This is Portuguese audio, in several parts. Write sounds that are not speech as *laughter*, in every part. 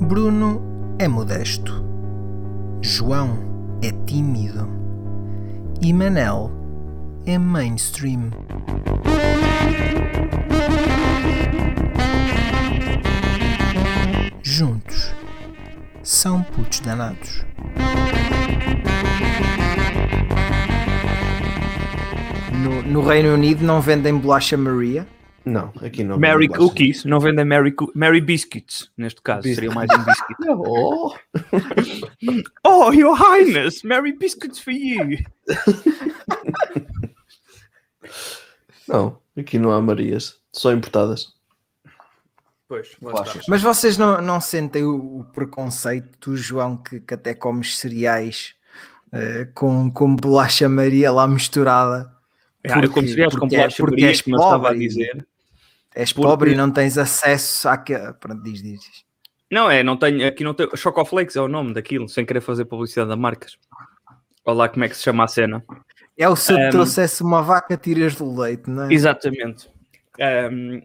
Bruno é modesto. João é tímido. E Manel é mainstream. Juntos são putos danados. No, no Reino Unido não vendem bolacha Maria. Não, aqui não. Mary não. Cookies, não vendem Mary, Mary Biscuits, neste caso, Bis- seria mais um biscuit. *laughs* Oh, *laughs* oh, Your Highness, Mary Biscuits for you. *laughs* não, aqui não há Marias, só importadas. Pois. Mas vocês não, não sentem o, o preconceito do João que, que até comes cereais eh, com, com bolacha Maria lá misturada? Ah, eu como cereais com porque- bolacha porque Maria, como eu estava a dizer. És Porque- pobre e não tens acesso à que... Pronto, diz, diz. diz. Não, é, não tenho, aqui não tenho, Chocoflakes é o nome daquilo, sem querer fazer publicidade da marcas. Olha lá como é que se chama a cena. É o se eu te Ehm, trouxesse uma vaca, tiras do leite, não é? Exatamente. Ahm,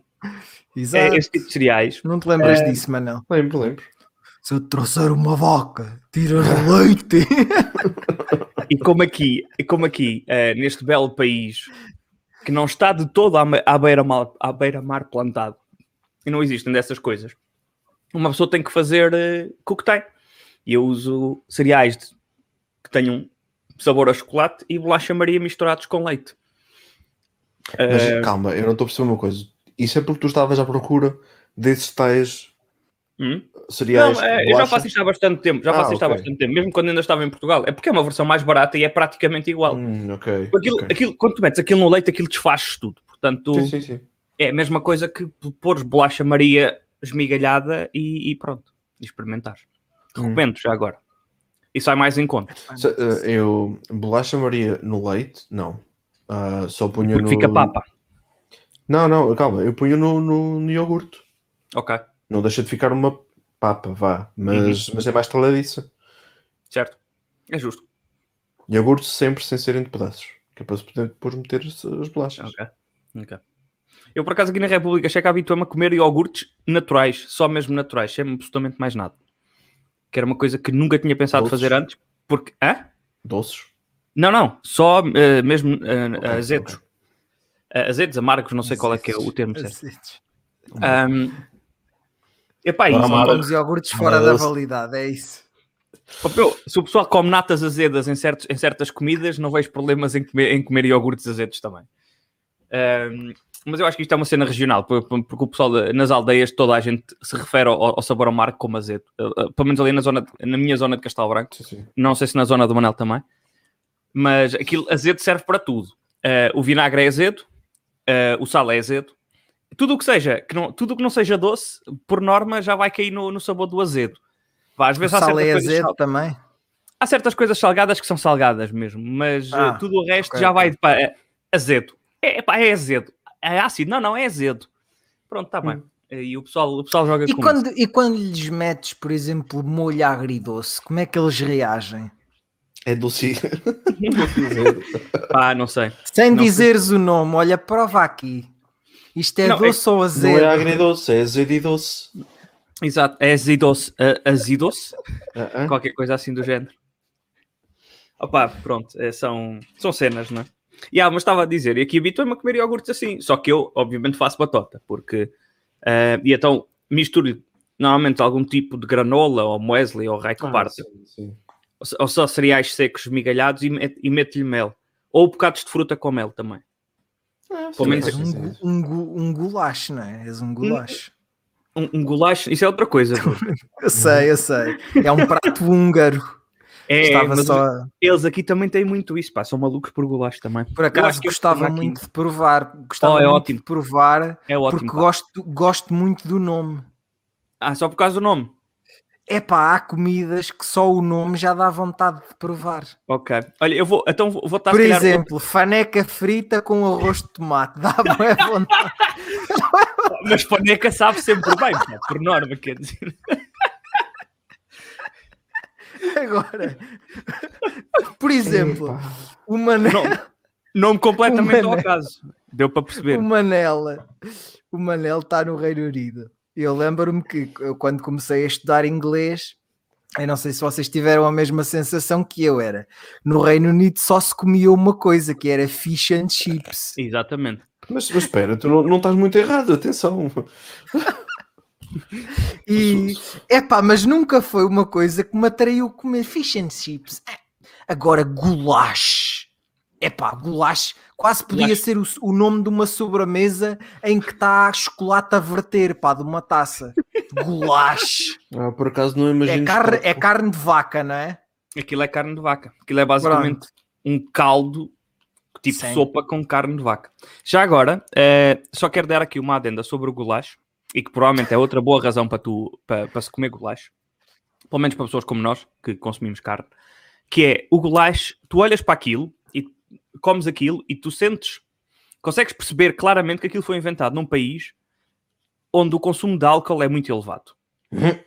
Exato. é esse tipo de cereais. Não te lembras Eh, disso, Manel? Lembro, lembro. Se eu te trouxer uma vaca, tiras do leite. *laughs* E como aqui, e como aqui eh, neste belo país, que não está de todo à, beira-mar à beira-mar plantado, e não existem dessas coisas, uma pessoa tem que fazer eh, com o que tem. E eu uso cereais de- que tenham sabor a chocolate e bolacha Maria misturados com leite. Mas Eh, calma, eu não estou a perceber uma coisa. Isso é porque tu estavas à procura desses tais hum? cereais. Não, é, eu já faço isto há bastante tempo, já Ah, faço isto há bastante tempo, mesmo quando ainda estava em Portugal. É porque é uma versão mais barata e é praticamente igual. Hum, ok. Aquilo, ok. aquilo- quando tu metes aquilo no leite, aquilo desfaz tudo. Portanto, Sim, sim, sim. é a mesma coisa que pôres bolacha Maria esmigalhada e, e pronto, e experimentares. Hum. Recomendo já agora. E sai mais em conta. Se- eh, Eu, bolacha Maria no leite, não. Ah, só punha Porque no. fica papa. Não, não, calma, eu punho no, no, no iogurte. Ok, Não deixa de ficar uma papa, vá. Mas, Uhum. mas é mais taladiça. certo. É justo. Iogurte sempre sem serem de pedaços. Que é para se poder depois meter as, as bolachas. Ok. ok. Eu, por acaso, aqui na República Checa habituo-me a comer iogurtes naturais, só mesmo naturais, sem absolutamente mais nada. Que era uma coisa que nunca tinha pensado Doces? fazer antes. Porque. Hã? Doces. Não, não, só eh, mesmo eh, Ok, azedos. ok. Eh, azedos, amargos, não sei qual é que é o termo certo. Azedos. Um, epá, Não, isso, mas- Comes iogurtes fora da validade, é isso. Meu, se o pessoal come natas azedas em, certos, em certas comidas, não vejo problemas em comer, em comer iogurtes azedos também. Um, mas eu acho que isto é uma cena regional, por- por- porque o pessoal nas aldeias toda a gente se refere ao, ao sabor amargo como azedo. Uh, uh, pelo menos ali na, zona, na minha zona de Castelo Branco. Sim, sim. Não sei se na zona do Manel também. Mas aquilo azedo serve para tudo. Uh, o vinagre é azedo, uh, o sal é azedo. Tudo o que seja, que não, tudo o que não seja doce, por norma, já vai cair no, no sabor do azedo. Vá, às O vezes há sal é azedo sal- também. há certas coisas salgadas que são salgadas mesmo, mas Ah, uh, tudo o resto ok, já vai para é azedo. É, pá, é azedo. É ácido? Não, não, é azedo. Pronto, está bem. E o pessoal, o pessoal joga E com quando, e quando lhes metes, por exemplo, molho agridoce, como é que eles reagem? É doce. *laughs* isso. Pá, não sei. Sem Não sei. dizeres o nome, olha, prova aqui. Isto é Não, doce ou Não azedo? é agridoce, é azedo doce. Exato, é azidoce. uh, azidoce? Ah, ah. Qualquer coisa assim do género. Opá, pronto, é, são, são cenas, não é? E ah, mas estava a dizer, e aqui habituei-me a comer iogurtes assim, só que eu, obviamente, faço batota, porque. eh, e então misturo normalmente algum tipo de granola, ou muesli, ou raio que Ah, sim, sim. ou, ou só cereais secos migalhados e, e meto-lhe mel. Ou bocados de fruta com mel também. Pelo menos És sim, um, um, um gulacho, não é? És um gulacho. Um, um isso é outra coisa. *laughs* Eu sei, eu sei. É um prato *laughs* húngaro. É, Estava mas só. eles aqui também têm muito isso, pá, são malucos por goulash também. Por acaso gostava também aqui- muito de provar. Gostava Oh, é muito ótimo. de provar É ótimo. porque pá. gosto, gosto muito do nome. Ah, só por causa do nome. É pá, há comidas que só o nome já dá vontade de provar. Ok. Olha, eu vou, então vou estar Por calhar, exemplo, faneca frita com arroz de tomate. Dá *laughs* boa vontade. Mas paneca sabe sempre bem, pá, por norma, quer dizer. Agora, por exemplo, uma ne- Nome, nome completamente Uma ao caso. Deu para perceber. O Manela, o Manel está no Reino Unido. Eu lembro-me que eu, quando comecei a estudar inglês, eu não sei se vocês tiveram a mesma sensação que eu era. No Reino Unido só se comia uma coisa, que era fish and chips. Exatamente. Mas, mas espera, tu não, não estás muito errado, atenção. E é pá, mas nunca foi uma coisa que me atraiu comer fish and chips. Agora, goulash. É pá, goulash quase podia Goulash. ser o, o nome de uma sobremesa em que está chocolate a verter, pá, de uma taça. Goulash. Ah, por acaso não imagino. É carne, é carne de vaca, não é? Aquilo é carne de vaca. Aquilo é basicamente um caldo tipo Sim. sopa com carne de vaca. Já agora, eh, só quero dar aqui uma adenda sobre o goulash e que provavelmente é outra boa razão para tu para, para se comer goulash, pelo menos para pessoas como nós que consumimos carne, que é o goulash, tu olhas para aquilo comes aquilo e tu sentes, consegues perceber claramente que aquilo foi inventado num país onde o consumo de álcool é muito elevado. Uhum.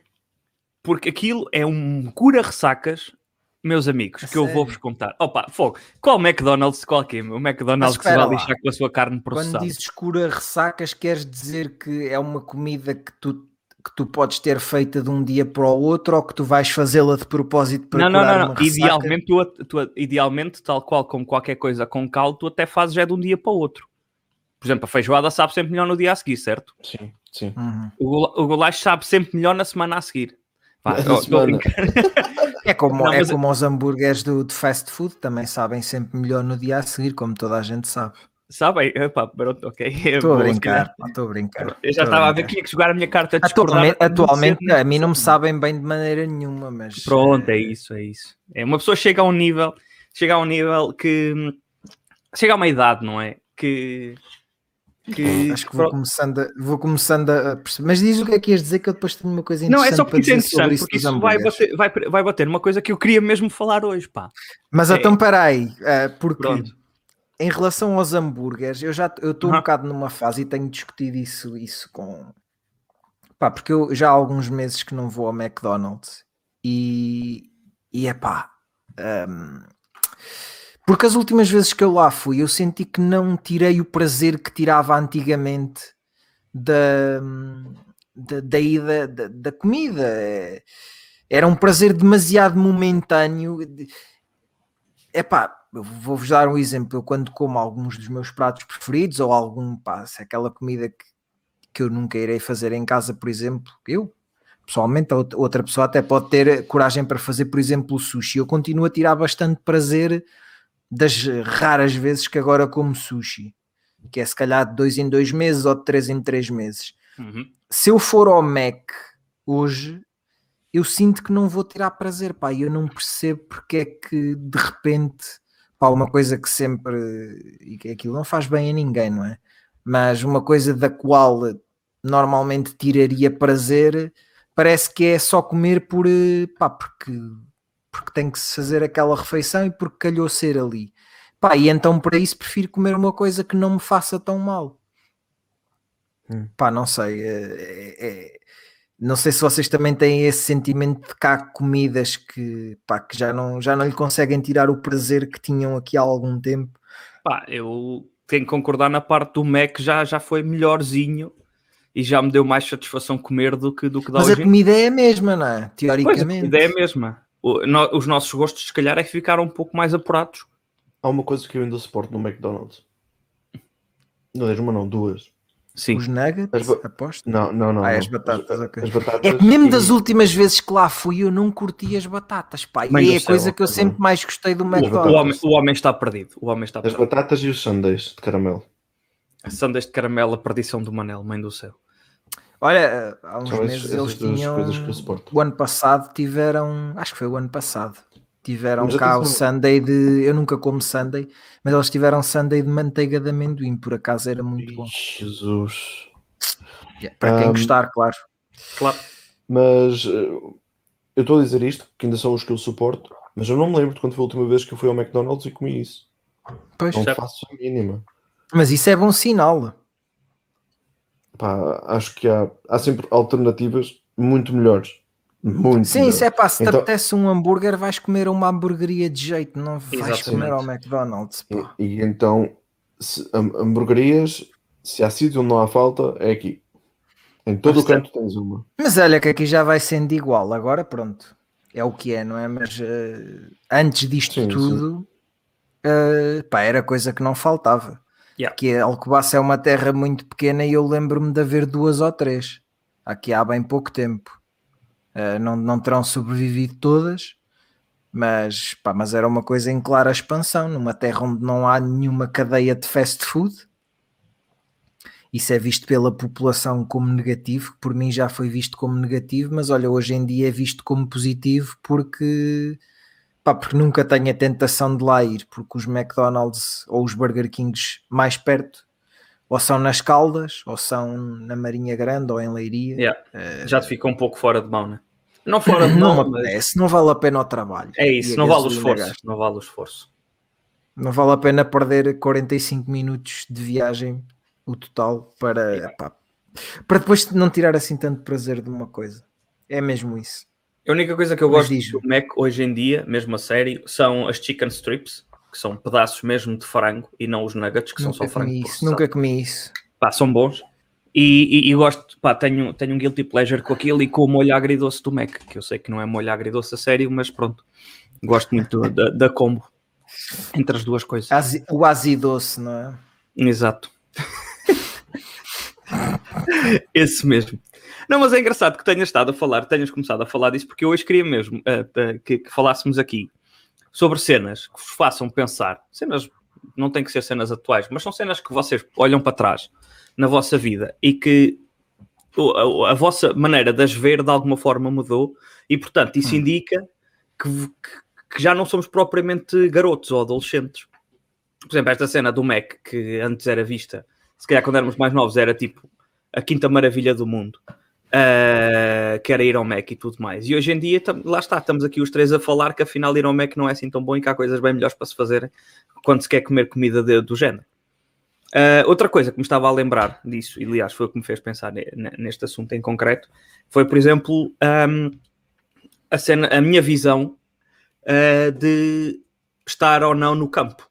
Porque aquilo é um cura-ressacas, meus amigos, A que eu sério? vou-vos contar. Opa, fogo. Qual McDonald's, qual que é? O McDonald's que se vai lixar com a sua carne Quando processada. dizes cura ressacas, queres dizer que é uma comida que tu, que tu podes ter feita de um dia para o outro ou que tu vais fazê-la de propósito para Não, não, não, não. uma ressaca? Idealmente, tu, tu- idealmente, tal qual como qualquer coisa com caldo, tu até fazes é de um dia para o outro. Por exemplo, a feijoada sabe sempre melhor no dia a seguir, certo? Sim, sim. Uhum. O, goulash sabe sempre melhor na semana a seguir. Semana. É como, Não, é mas- como os hambúrgueres do, de fast food, também sabem sempre melhor no dia a seguir, como toda a gente sabe. Sabem? Epá, pronto, ok. Estou a brincar, estou a brincar. Eu já estava a ver brincar. que tinha que jogar a minha carta de Atualmente, atualmente né? a mim não me sabem bem de maneira nenhuma, mas Pronto, é isso, é isso. É, uma pessoa chega a um nível, chega a um nível que chega a uma idade, não é? Que, que acho que vou começando, a, vou começando a perceber. Mas diz o que é que ias dizer que eu depois tenho uma coisa não, interessante é só para porque é dizer sobre interessante, isso porque isso vai bater, vai, vai bater numa coisa que eu queria mesmo falar hoje, pá. Mas É. então peraí, eh, porque Pronto. Em relação aos hambúrgueres, eu já estou um Aham. bocado numa fase e tenho discutido isso, isso com pá, porque eu já há alguns meses que não vou ao McDonald's e, e é pá. hum, porque as últimas vezes que eu lá fui, eu senti que não tirei o prazer que tirava antigamente da, da, da ida da, da comida. É- Era um prazer demasiado momentâneo. Epá, eu vou-vos dar um exemplo. Eu quando como alguns dos meus pratos preferidos ou algum, pá, é aquela comida que, que eu nunca irei fazer em casa, por exemplo, eu pessoalmente, outra- pessoa até pode ter coragem para fazer, por exemplo, o sushi. Eu continuo a tirar bastante prazer das raras vezes que agora como sushi, que é se calhar de dois em dois meses ou de três em três meses. Uhum. Se eu for ao Mac hoje, eu sinto que não vou tirar prazer, pá, e eu não percebo porque é que de repente, pá, uma coisa que sempre, e que aquilo não faz bem a ninguém, não é? Mas uma coisa da qual normalmente tiraria prazer, parece que é só comer por, eh, pá, porque, porque tem que se fazer aquela refeição e porque calhou ser ali. Pá, e então para isso prefiro comer uma coisa que não me faça tão mal. Hum. Pá, não sei. é- é- é- não sei se vocês também têm esse sentimento de que há comidas que, pá, que já, não, já não lhe conseguem tirar o prazer que tinham aqui há algum tempo. Pá, eu tenho que concordar na parte do Mac, já, já foi melhorzinho e já me deu mais satisfação comer do que, do que dá Mas a comida é a mesma, não é? Pois, a Teoricamente. comida é a mesma. O- no- os nossos gostos, se calhar, é que ficaram um pouco mais apurados. Há uma coisa que eu ainda suporto no McDonald's. Não é uma, não, duas. Sim. Os nuggets, As ba- aposto. Não, não, não. Ah, não. as batatas, ok. As batatas É que mesmo e- das últimas vezes que lá fui, eu não curti as batatas, pá. E é a coisa que eu sempre mais gostei do O McDonald's. homem, o homem está perdido. O homem está As perdido. batatas e os sundaes de caramelo. Sandes de caramelo, a perdição do Manel, mãe do céu. Olha, há uns São esses- meses essas eles tinham. O ano passado tiveram. Acho que foi o ano passado. Tiveram Mas cá o Sunday de. Eu nunca como Sunday, mas eles tiveram Sunday de manteiga de amendoim, por acaso era muito bom. Jesus. Para quem Um, gostar, claro. Claro. Mas eh, eu estou a dizer isto, que ainda são os que eu suporto, mas eu não me lembro de quando foi a última vez que eu fui ao McDonald's e comi isso. Pois, Não Certo. faço a mínima. mas isso é bom sinal. Pá, acho que há, há sempre alternativas muito melhores. Muito Sim, melhores. isso é pá, se te Então- apetece um hambúrguer, vais comer uma hamburgueria de jeito, não vais Exatamente. comer ao McDonald's. E, Pá. e então se, ham- hamburguerias, se há sítio onde não há falta, é aqui. Em todo o canto tens uma. Mas olha que aqui já vai sendo igual, agora pronto, é o que é, não é? Mas eh, antes disto Sim, sim. tudo, eh, pá, era coisa que não faltava. Yeah. Que Alcobaça é uma terra muito pequena e eu lembro-me de haver duas ou três, aqui há bem pouco tempo. Eh, não, não terão sobrevivido todas, mas, pá, mas era uma coisa em clara expansão, numa terra onde não há nenhuma cadeia de fast food. Isso é visto pela população como negativo, que por mim já foi visto como negativo, mas olha, hoje em dia é visto como positivo porque, pá, porque nunca tenho a tentação de lá ir, porque os McDonald's ou os Burger Kings mais perto ou são nas Caldas, ou são na Marinha Grande, ou em Leiria. Yeah. Já te fica um pouco fora de mão, né? Não fora *laughs* não mão, me mas apetece, não vale a pena o trabalho. é isso, não vale o esforço. Não vale o esforço. Não vale a pena perder 45 minutos de viagem, o total, para, epá, para depois não tirar assim tanto prazer de uma coisa. É mesmo isso. A única coisa que eu Mas gosto do Mac hoje em dia, mesmo a sério, são as chicken strips, que são pedaços mesmo de frango e não os nuggets, que são Nunca só frango. comi isso, nunca comi isso. Pá, são bons. E, e- e gosto, pá, tenho, tenho um guilty pleasure com aquilo e com o molho agridoce do Mac, que eu sei que não é molho agridoce a sério, mas pronto, gosto muito da, da combo entre as duas coisas. Asi- o azidoce, não é? Exato. *laughs* Esse mesmo. Não, mas é engraçado que tenhas estado a falar, tenhas começado a falar disso, porque eu hoje queria mesmo eh, que, que falássemos aqui sobre cenas que vos façam pensar. Cenas, não tem que ser cenas atuais, mas são cenas que vocês olham para trás na vossa vida e que a, a vossa maneira de as ver de alguma forma mudou e, portanto, isso Hum. indica que, que- que já não somos propriamente garotos ou adolescentes. Por exemplo, esta cena do Mac, que antes era vista, se calhar quando éramos mais novos, era tipo a quinta maravilha do mundo, ah, que era ir ao Mac e tudo mais. E hoje em dia, lá está, estamos aqui os três a falar que afinal ir ao Mac não é assim tão bom e que há coisas bem melhores para se fazer quando se quer comer comida de- do género. Ah, outra coisa que me estava a lembrar disso, e aliás foi o que me fez pensar ne- ne- neste assunto em concreto, foi, por exemplo, ahm, a, cena, a minha visão ah, de estar ou não no campo.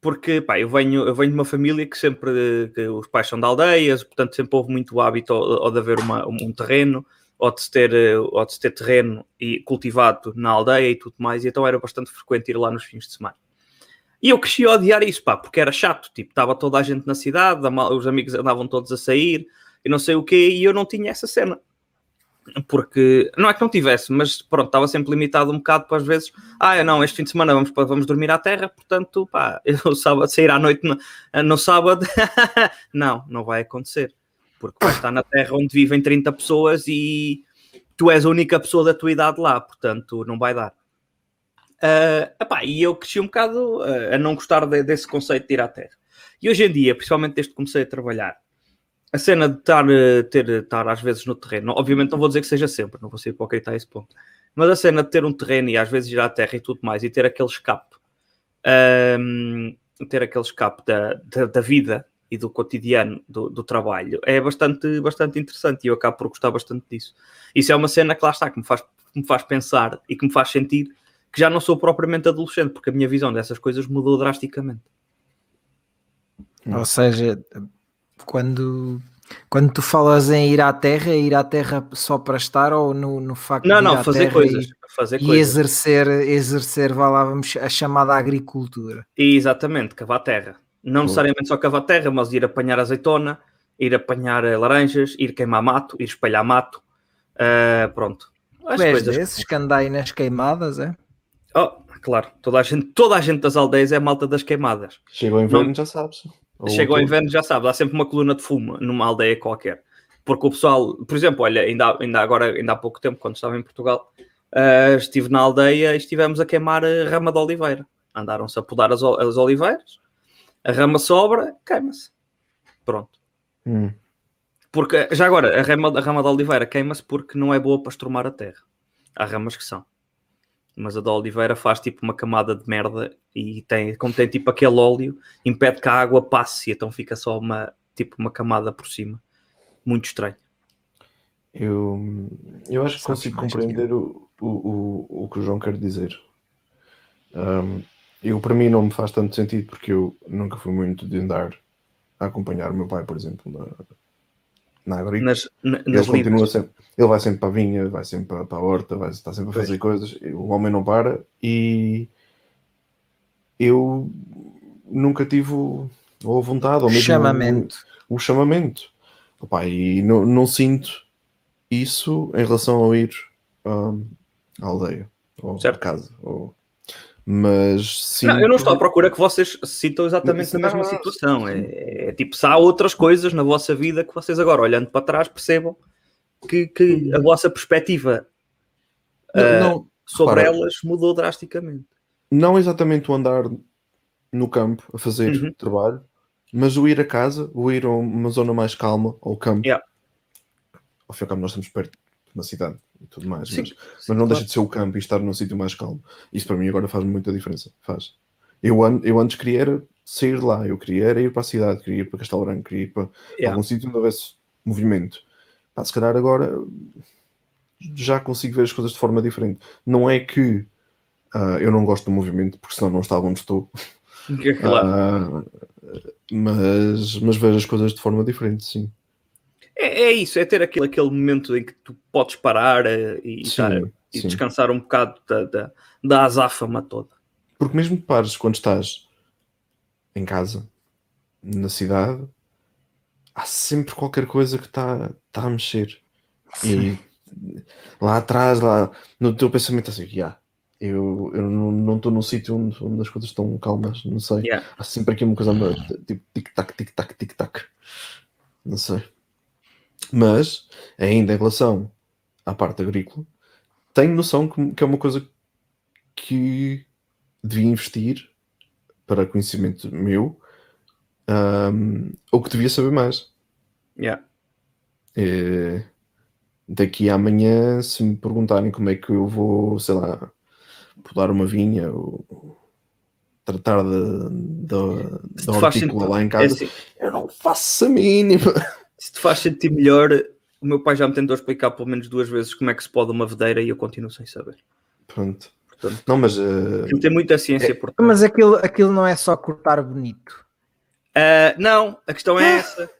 Porque pá, eu, venho, eu venho de uma família que sempre que os pais são de aldeias, portanto sempre houve muito hábito ou, ou de haver uma- um terreno, ou de, se ter, ou de se ter terreno e cultivado na aldeia e tudo mais, e então era bastante frequente ir lá nos fins de semana. E eu cresci a odiar isso, pá, porque era chato, tipo, estava toda a gente na cidade, os amigos andavam todos a sair, e não sei o quê, e eu não tinha essa cena. Porque, não é que não tivesse, mas pronto, estava sempre limitado um bocado para às vezes, ah, não, este fim de semana vamos, vamos dormir à terra, portanto, pá, *laughs* eu sábado, sair à noite no, no sábado, *laughs* não, não vai acontecer, porque vai estar na terra onde vivem 30 pessoas e tu és a única pessoa da tua idade lá, portanto, não vai dar. Ah, epá, e eu cresci um bocado ah, a não gostar de- desse conceito de ir à terra. E hoje em dia, principalmente desde que comecei a trabalhar, a cena de estar, eh, ter, estar às vezes no terreno, obviamente não vou dizer que seja sempre, não vou ser hipócrita a esse ponto, mas a cena de ter um terreno e às vezes ir à terra e tudo mais e ter aquele escape, ter aquele escape da, da, da vida e do cotidiano do, do trabalho é bastante, bastante interessante e eu acabo por gostar bastante disso. Isso é uma cena que lá está, que me faz, que me faz pensar e que me faz sentir que já não sou propriamente adolescente, porque a minha visão dessas coisas mudou drasticamente. Ou seja, quando, quando tu falas em ir à terra, é ir à terra só para estar ou no, no facto Não, de ir não, à fazer terra coisas. e, fazer e coisas. exercer, exercer, vá lá, vamos, a chamada agricultura. E, exatamente, cavar terra. Não necessariamente só cavar terra, mas ir apanhar azeitona, ir apanhar eh, laranjas, ir queimar mato, ir espalhar mato. Ah, pronto. As Tu és coisas. desses que andai nas queimadas, é? Oh, claro, toda a, gente, toda a gente das aldeias é malta das queimadas. Chega o inverno, já sabes. Ou Chega ao inverno, já sabes, há sempre uma coluna de fumo numa aldeia qualquer. Porque o pessoal, por exemplo, olha, ainda, ainda agora, ainda há pouco tempo, quando estava em Portugal, ah, estive na aldeia e estivemos a queimar a rama de oliveira. Andaram-se a podar as, as oliveiras, a rama sobra, queima-se. Pronto. Hum. Porque, já agora, a rama, a rama de oliveira queima-se porque não é boa para estrumar a terra. Há ramas que são. Mas a da oliveira faz tipo uma camada de merda e tem, como tem tipo aquele óleo, impede que a água passe e então fica só uma, tipo uma camada por cima. Muito estranho. Eu, eu acho que Sabes consigo compreender o, o, o, o que o João quer dizer. Ahm, Eu, para mim, não me faz tanto sentido porque eu nunca fui muito de andar a acompanhar o meu pai, por exemplo, na, na agrícola. Nas, na- Ele nas continua lidas. sempre, ele vai sempre para a vinha, vai sempre para, para a horta, vai, está sempre a fazer coisas. O homem não para e eu nunca tive ou a vontade ou mesmo Chamamento. o, o chamamento. Opa, e não, não sinto isso em relação ao ir hum, à aldeia ou Certo. à casa. Ou... Mas sim. Não, eu não estou à procura que vocês se sintam exatamente na mesma Não, não, situação. É, é tipo, se há outras coisas na vossa vida que vocês agora, olhando para trás, percebam que, que a vossa perspectiva ah, não, sobre repara. elas mudou drasticamente. não exatamente o andar no campo a fazer Uhum. trabalho, mas o ir a casa, o ir a uma zona mais calma, ao campo. Yeah. Ao fim e ao cabo, nós estamos perto de uma cidade e tudo mais, Sim, mas, sim, mas não claro. deixa de ser o campo e estar num sítio mais calmo. Isso para mim agora faz muita diferença. Faz. Eu, an- eu antes queria era sair de lá, eu queria era ir para a cidade, queria ir para Castelo Branco, queria ir para Yeah. algum sítio onde houvesse movimento. Pá, se calhar agora já consigo ver as coisas de forma diferente. Não é que ah, eu não gosto do movimento, porque senão não estava onde estou. *laughs* Claro. Ah, mas, mas vejo as coisas de forma diferente, sim. É, é isso, é ter aquele, aquele momento em que tu podes parar eh, e, Sim, estar- e sim. descansar um bocado da, da, da azáfama toda. Porque mesmo que pares quando estás em casa, na cidade, há sempre qualquer coisa que está tá a mexer. E lá atrás, lá no teu pensamento, assim, "Ya, eu, eu não estou num sítio onde, onde as coisas estão calmas, não sei. Yeah. Há sempre aqui uma coisa tipo tic-tac, tic-tac, tic-tac. Não sei. Mas, ainda em relação à parte agrícola, tenho noção que, que é uma coisa que devia investir para conhecimento meu ahm, ou que devia saber mais. Yeah. Eh, daqui a amanhã, se me perguntarem como é que eu vou, sei lá, podar uma vinha ou tratar da, da, sentido- lá em é casa, assim, eu não faço a mínima. Se te faz sentir melhor, o meu pai já me tentou explicar pelo menos duas vezes como é que se pode uma videira e eu continuo sem saber. Pronto. Portanto, Não, mas Aquilo tem muita ciência por trás. Mas aquilo, aquilo não é só cortar bonito. Ah, não, a questão é essa.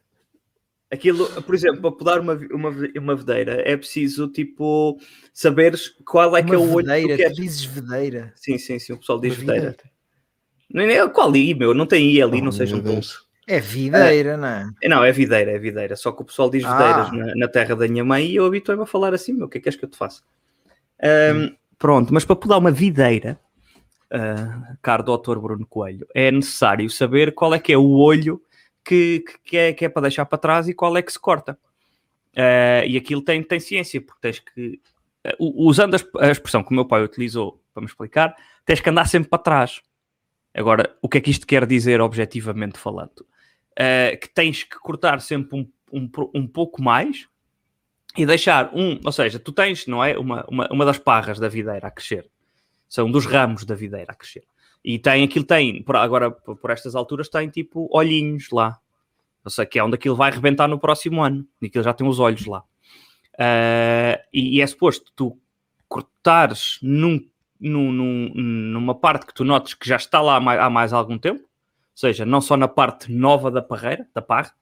Aquilo, por exemplo, para podar uma, uma, uma videira é preciso tipo saberes qual é que é o olho que tu tu queres. dizes videira. Sim, sim, sim, o pessoal diz vida. Nem é qual I, meu, não tem I ali, Oh, não sejam meu Deus. É videira, não é? É, Não, é videira, é videira. Só que o pessoal diz Ah. videiras na, na terra da minha mãe e eu habituei-me a falar assim, meu, o que é que queres que eu te faça? Ahm, Pronto, mas para podar uma videira, ah, caro doutor Bruno Coelho, é necessário saber qual é que é o olho que, que- é, que é para deixar para trás e qual é que se corta. Ah, e aquilo tem, tem ciência, porque tens que, ah, u- usando a expressão que o meu pai utilizou para me explicar, tens que andar sempre para trás. Agora, o que é que isto quer dizer objetivamente falando? Uh, que tens que cortar sempre um, um, um pouco mais e deixar um, ou seja, tu tens, não é, uma, uma, uma das parras da videira a crescer, são dos ramos da videira a crescer, e tem, aquilo tem, por, agora por estas alturas tem tipo olhinhos lá, ou seja, que é onde aquilo vai rebentar no próximo ano, e aquilo já tem os olhos lá. Uh, e, e é suposto tu cortares num, num, num- numa parte que tu notes que já está lá há mais, há mais algum tempo, seja, não só na parte nova da parreira, da parra,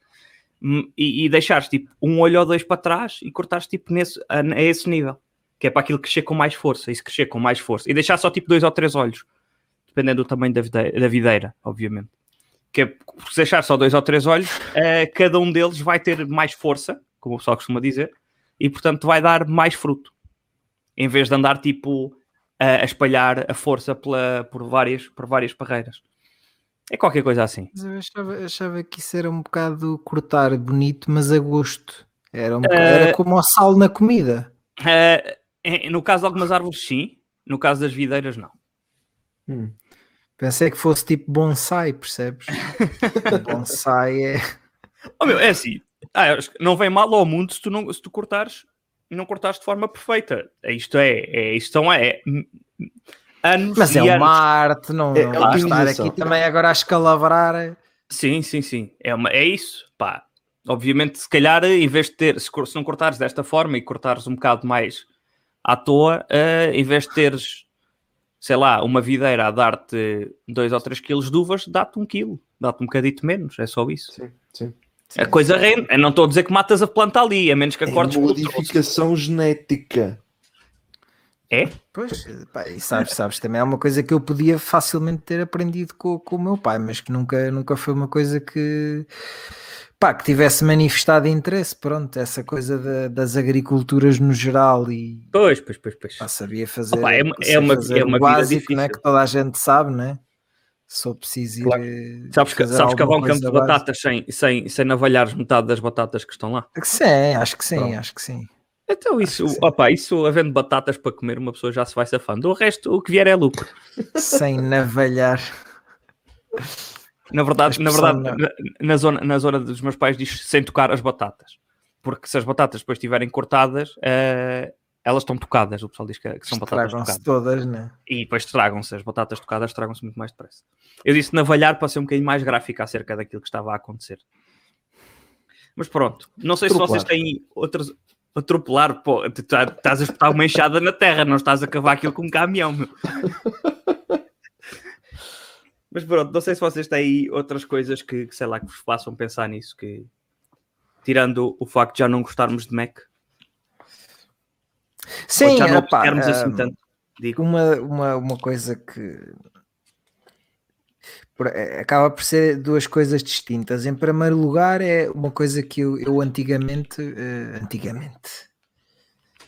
hum, e, e deixares tipo um olho ou dois para trás e cortares tipo nesse, a, a esse nível, que é para aquilo crescer com mais força, e se crescer com mais força, e deixar só tipo dois ou três olhos, dependendo do tamanho da videira, da videira obviamente. Que é, se deixar só dois ou três olhos, eh, cada um deles vai ter mais força, como o pessoal costuma dizer, e portanto vai dar mais fruto, em vez de andar tipo a, a espalhar a força pela, por, várias, por várias parreiras. É qualquer coisa assim. Mas eu achava, achava que isso era um bocado cortar bonito, mas a gosto. Era, um Eh, era como o sal na comida. Em- no caso de algumas árvores, sim. No caso das videiras, não. Hum. Pensei que fosse tipo bonsai, percebes? *laughs* bonsai é. Oh, meu, é assim. Ah, não vem mal ao mundo se tu, não, se tu cortares não cortares de forma perfeita. É Isto é, é isto não é. hum, Anos Mas é e anos. uma arte, não, É não vai estar aqui também agora a escalavrar. Sim, sim, sim. É, uma, é isso. Pá. Obviamente, se calhar, em vez de ter, se, se não cortares desta forma e cortares um bocado mais à toa, eh, em vez de teres sei lá, uma videira a dar-te 2 ou 3 quilos de uvas, dá-te um quilo, dá-te um bocadito menos, é só isso. Sim, sim. a coisa rende, eu não estou a dizer que matas a planta ali, a menos que É acordes troço. modificação genética. É? Pois, pá, e sabes, sabes, também é uma coisa que eu podia facilmente ter aprendido com, com o meu pai, mas que nunca, nunca foi uma coisa que, pá, que tivesse manifestado interesse, pronto, essa coisa da- das agriculturas no geral e Pois, pois, pois, pois. pá, sabia fazer, Opa, é uma- é uma- fazer é uma básico, né, difícil. que toda a gente sabe, né? Sou preciso ir, Claro. Sabes que, sabes que há um campo de batatas sem, sem, sem navalhares metade das batatas que estão lá? Sim, acho que sim, Pronto. acho que sim. Então isso, que sim. opa, isso havendo batatas para comer, uma pessoa já se vai safando. O resto, o que vier é lucro. Sem navalhar. Na verdade, A na, verdade na, na zona, na zona dos meus pais diz sem tocar as batatas. Porque se as batatas depois estiverem cortadas, eh, elas estão tocadas. O pessoal diz que, que são batatas Estragam-se tocadas. todas, né? E depois estragam-se. As batatas tocadas estragam-se muito mais depressa. Eu disse navalhar para ser um bocadinho mais gráfico acerca daquilo que estava a acontecer. Mas pronto, não sei se vocês têm outras. Atropelar, pô, tu tá- estás a espetar uma enxada na terra, não estás a cavar aquilo com um caminhão, meu. *laughs* Mas pronto, não sei se vocês têm aí outras coisas que, que, sei lá, que vos façam pensar nisso, que tirando o facto de já não gostarmos de Mac, ou Sim, de já não assim hum, tanto. Digo, uma, uma, uma coisa que acaba por ser duas coisas distintas. Em primeiro lugar, é uma coisa que eu, eu antigamente, eh, antigamente,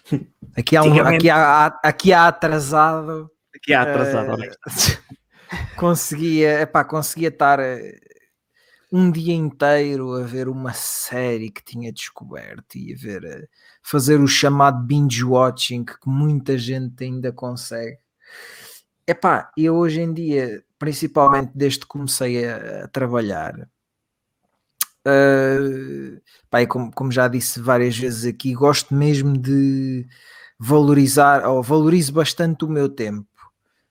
*laughs* aqui há, um, aqui, há, aqui há atrasado, aqui há atrasado, honesto. *laughs* conseguia, epá, conseguia estar eh, um dia inteiro a ver uma série que tinha descoberto e a ver, eh, fazer o chamado binge watching que muita gente ainda consegue. Epá, eu hoje em dia, principalmente desde que comecei a, a trabalhar, eh, pá, e como, como já disse várias vezes aqui, gosto mesmo de valorizar, ou valorizo bastante o meu tempo.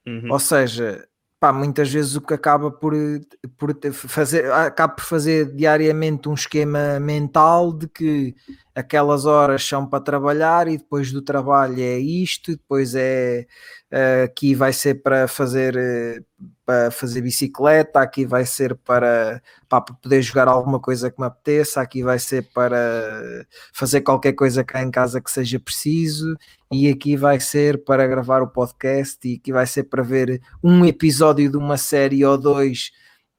Uhum. Ou seja, pá, muitas vezes o que acaba por, por fazer, acaba por fazer diariamente um esquema mental de que aquelas horas são para trabalhar e depois do trabalho é isto, depois é eh, aqui vai ser para fazer eh, para fazer bicicleta, aqui vai ser para, para poder jogar alguma coisa que me apeteça, aqui vai ser para fazer qualquer coisa cá em casa que seja preciso, e aqui vai ser para gravar o podcast, e aqui vai ser para ver um episódio de uma série ou dois,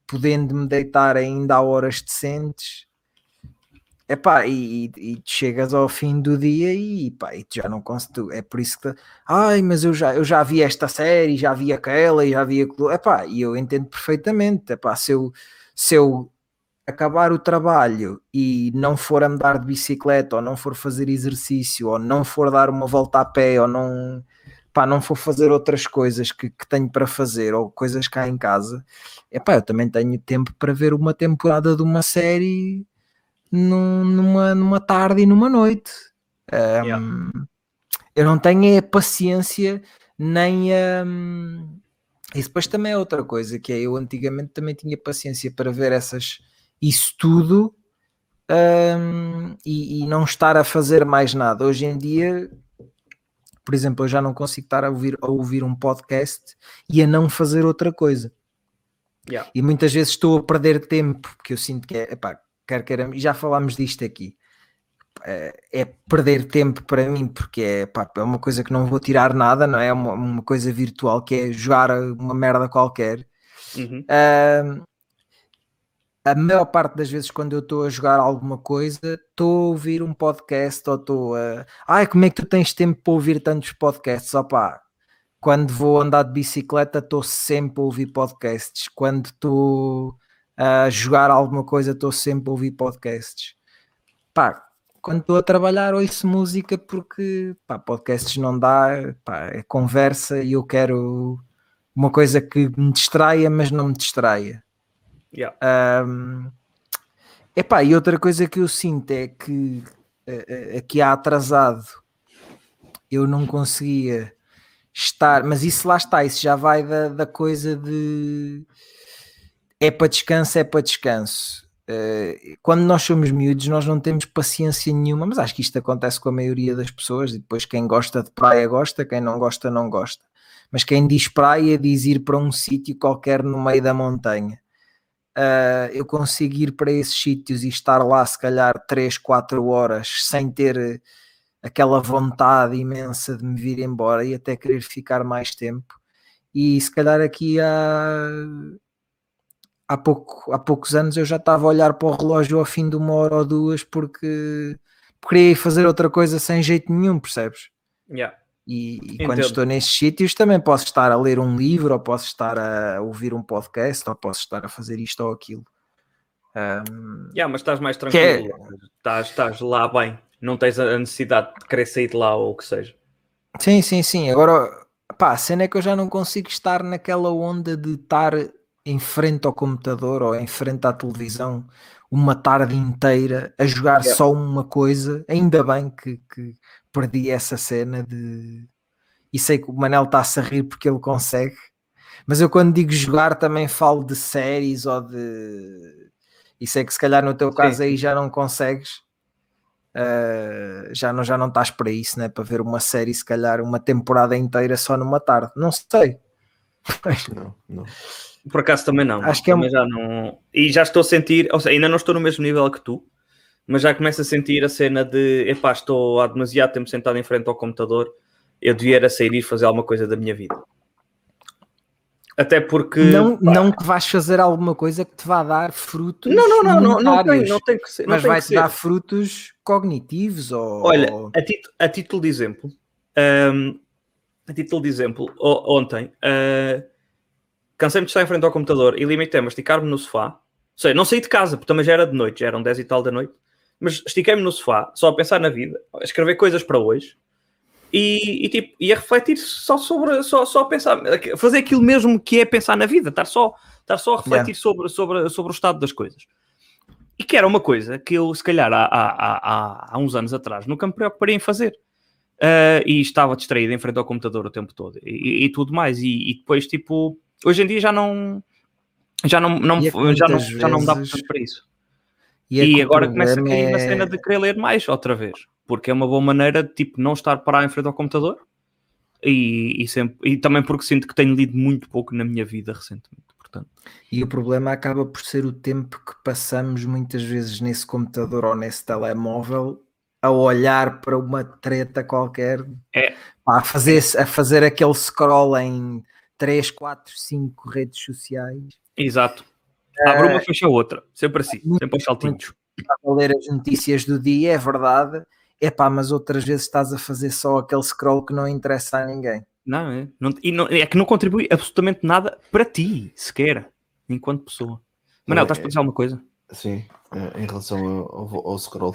podendo me deitar ainda a horas decentes. Epá, e, e, chegas ao fim do dia e, pá, e já não consegues. É por isso que. Ai, mas eu já, eu já vi esta série, já vi aquela e já vi aquilo. Epá, e eu entendo perfeitamente. Epá, se eu, se eu acabar o trabalho e não for andar de bicicleta, ou não for fazer exercício, ou não for dar uma volta a pé, ou não, pá, não for fazer outras coisas que, que tenho para fazer, ou coisas cá em casa, epá, eu também tenho tempo para ver uma temporada de uma série num- numa, numa tarde e numa noite. Um, Yeah. Eu não tenho a paciência nem a. E depois também é outra coisa, que é eu antigamente também tinha paciência para ver essas, isso tudo um, e, e não estar a fazer mais nada. Hoje em dia, por exemplo, eu já não consigo estar a ouvir, a ouvir um podcast e a não fazer outra coisa. Yeah. E muitas vezes estou a perder tempo, porque eu sinto que é, epá, quer e já falámos disto aqui, é, é perder tempo para mim, porque é, pá, é uma coisa que não vou tirar nada, não é? É uma, uma coisa virtual que é jogar uma merda qualquer. Uhum. Ahm, a maior parte das vezes quando eu estou a jogar alguma coisa, estou a ouvir um podcast ou estou a. Ai, como é que tu tens tempo para ouvir tantos podcasts? Opá, quando vou andar de bicicleta, estou sempre a ouvir podcasts. Quando estou a jogar alguma coisa, estou sempre a ouvir podcasts. Pá, quando estou a trabalhar, ouço música porque pá, podcasts não dá, pá, é conversa e eu quero uma coisa que me distraia, mas não me distraia. Yeah. Um, epá, e outra coisa que eu sinto é que eh, eh, aqui há atrasado eu não conseguia estar, mas isso lá está, isso já vai da, da coisa de é para descanso, é para descanso. Eh, quando nós somos miúdos, nós não temos paciência nenhuma, mas acho que isto acontece com a maioria das pessoas, e depois quem gosta de praia gosta, quem não gosta, não gosta. mas quem diz praia diz ir para um sítio qualquer no meio da montanha. Uh, eu consigo ir para esses sítios e estar lá se calhar 3, 4 horas sem ter aquela vontade imensa de me vir embora e até querer ficar mais tempo. E se calhar aqui há, há, pouco, há poucos anos eu já estava a olhar para o relógio ao fim de uma hora ou duas porque queria fazer outra coisa sem jeito nenhum, percebes? Yeah. E, e quando estou nesses sítios também posso estar a ler um livro, ou posso estar a ouvir um podcast, ou posso estar a fazer isto ou aquilo. Um, yeah, mas estás mais é tranquilo, é... estás, estás lá bem, não tens a necessidade de querer sair de lá ou o que seja. Sim, sim, sim. Agora, pá, a cena é que eu já não consigo estar naquela onda de estar em frente ao computador ou em frente à televisão uma tarde inteira a jogar yeah. só uma coisa. Ainda bem que, que, perdi essa cena de. E sei que o Manel está-se a rir porque ele consegue, mas eu quando digo jogar também falo de séries ou de. E sei que se calhar no teu caso Sim. aí já não consegues. Uh, já não já não estás para isso, né? Para ver uma série, se calhar uma temporada inteira só numa tarde. Não sei. Não, não. Por acaso também não. Acho que é um... já não. E já estou a sentir, ou seja, ainda não estou no mesmo nível que tu, mas já começo a sentir a cena de epá, estou há demasiado tempo sentado em frente ao computador, eu devia era sair e fazer alguma coisa da minha vida. Até porque. Não, não que vais fazer alguma coisa que te vá dar frutos. Não, não, não, não, não, tem, não tem que ser. Mas vai-te dar frutos cognitivos ou. Olha, a, tit a título de exemplo, um, a título de exemplo, ontem uh, cansei-me de estar em frente ao computador e limitei-me a esticar-me no sofá. Sei, não saí de casa, porque também já era de noite, já eram 10 e tal da noite mas estiquei-me no sofá, só a pensar na vida, a escrever coisas para hoje e, e, tipo, e a refletir só sobre, só, só a pensar, fazer aquilo mesmo que é pensar na vida, estar só, estar só a refletir yeah. sobre, sobre, sobre o estado das coisas. E que era uma coisa que eu, se calhar, há, há, há, há uns anos atrás, nunca me preocuparia em fazer. Uh, e estava distraído em frente ao computador o tempo todo e, e tudo mais. E, e, depois, tipo, hoje em dia já não já não, não, é já, não, já não dá para isso. E, e agora começa a cair é... na cena de querer ler mais outra vez, porque é uma boa maneira de tipo, não estar parado em frente ao computador e, e, sempre, e também porque sinto que tenho lido muito pouco na minha vida recentemente. Portanto. E o problema acaba por ser o tempo que passamos muitas vezes nesse computador ou nesse telemóvel a olhar para uma treta qualquer, é. a, fazer, a fazer aquele scroll em 3, 4, 5 redes sociais. Exato. Abre uma, fecha outra. Sempre assim, muito, sempre aos saltinhos. A ler as notícias do dia, é verdade. Epá, mas outras vezes estás a fazer só aquele scroll que não interessa a ninguém. Não, é. Não, e não, é que não contribui absolutamente nada para ti, sequer, enquanto pessoa. Manel, é, estás para dizer alguma coisa? Sim, é, em relação ao, ao, scroll.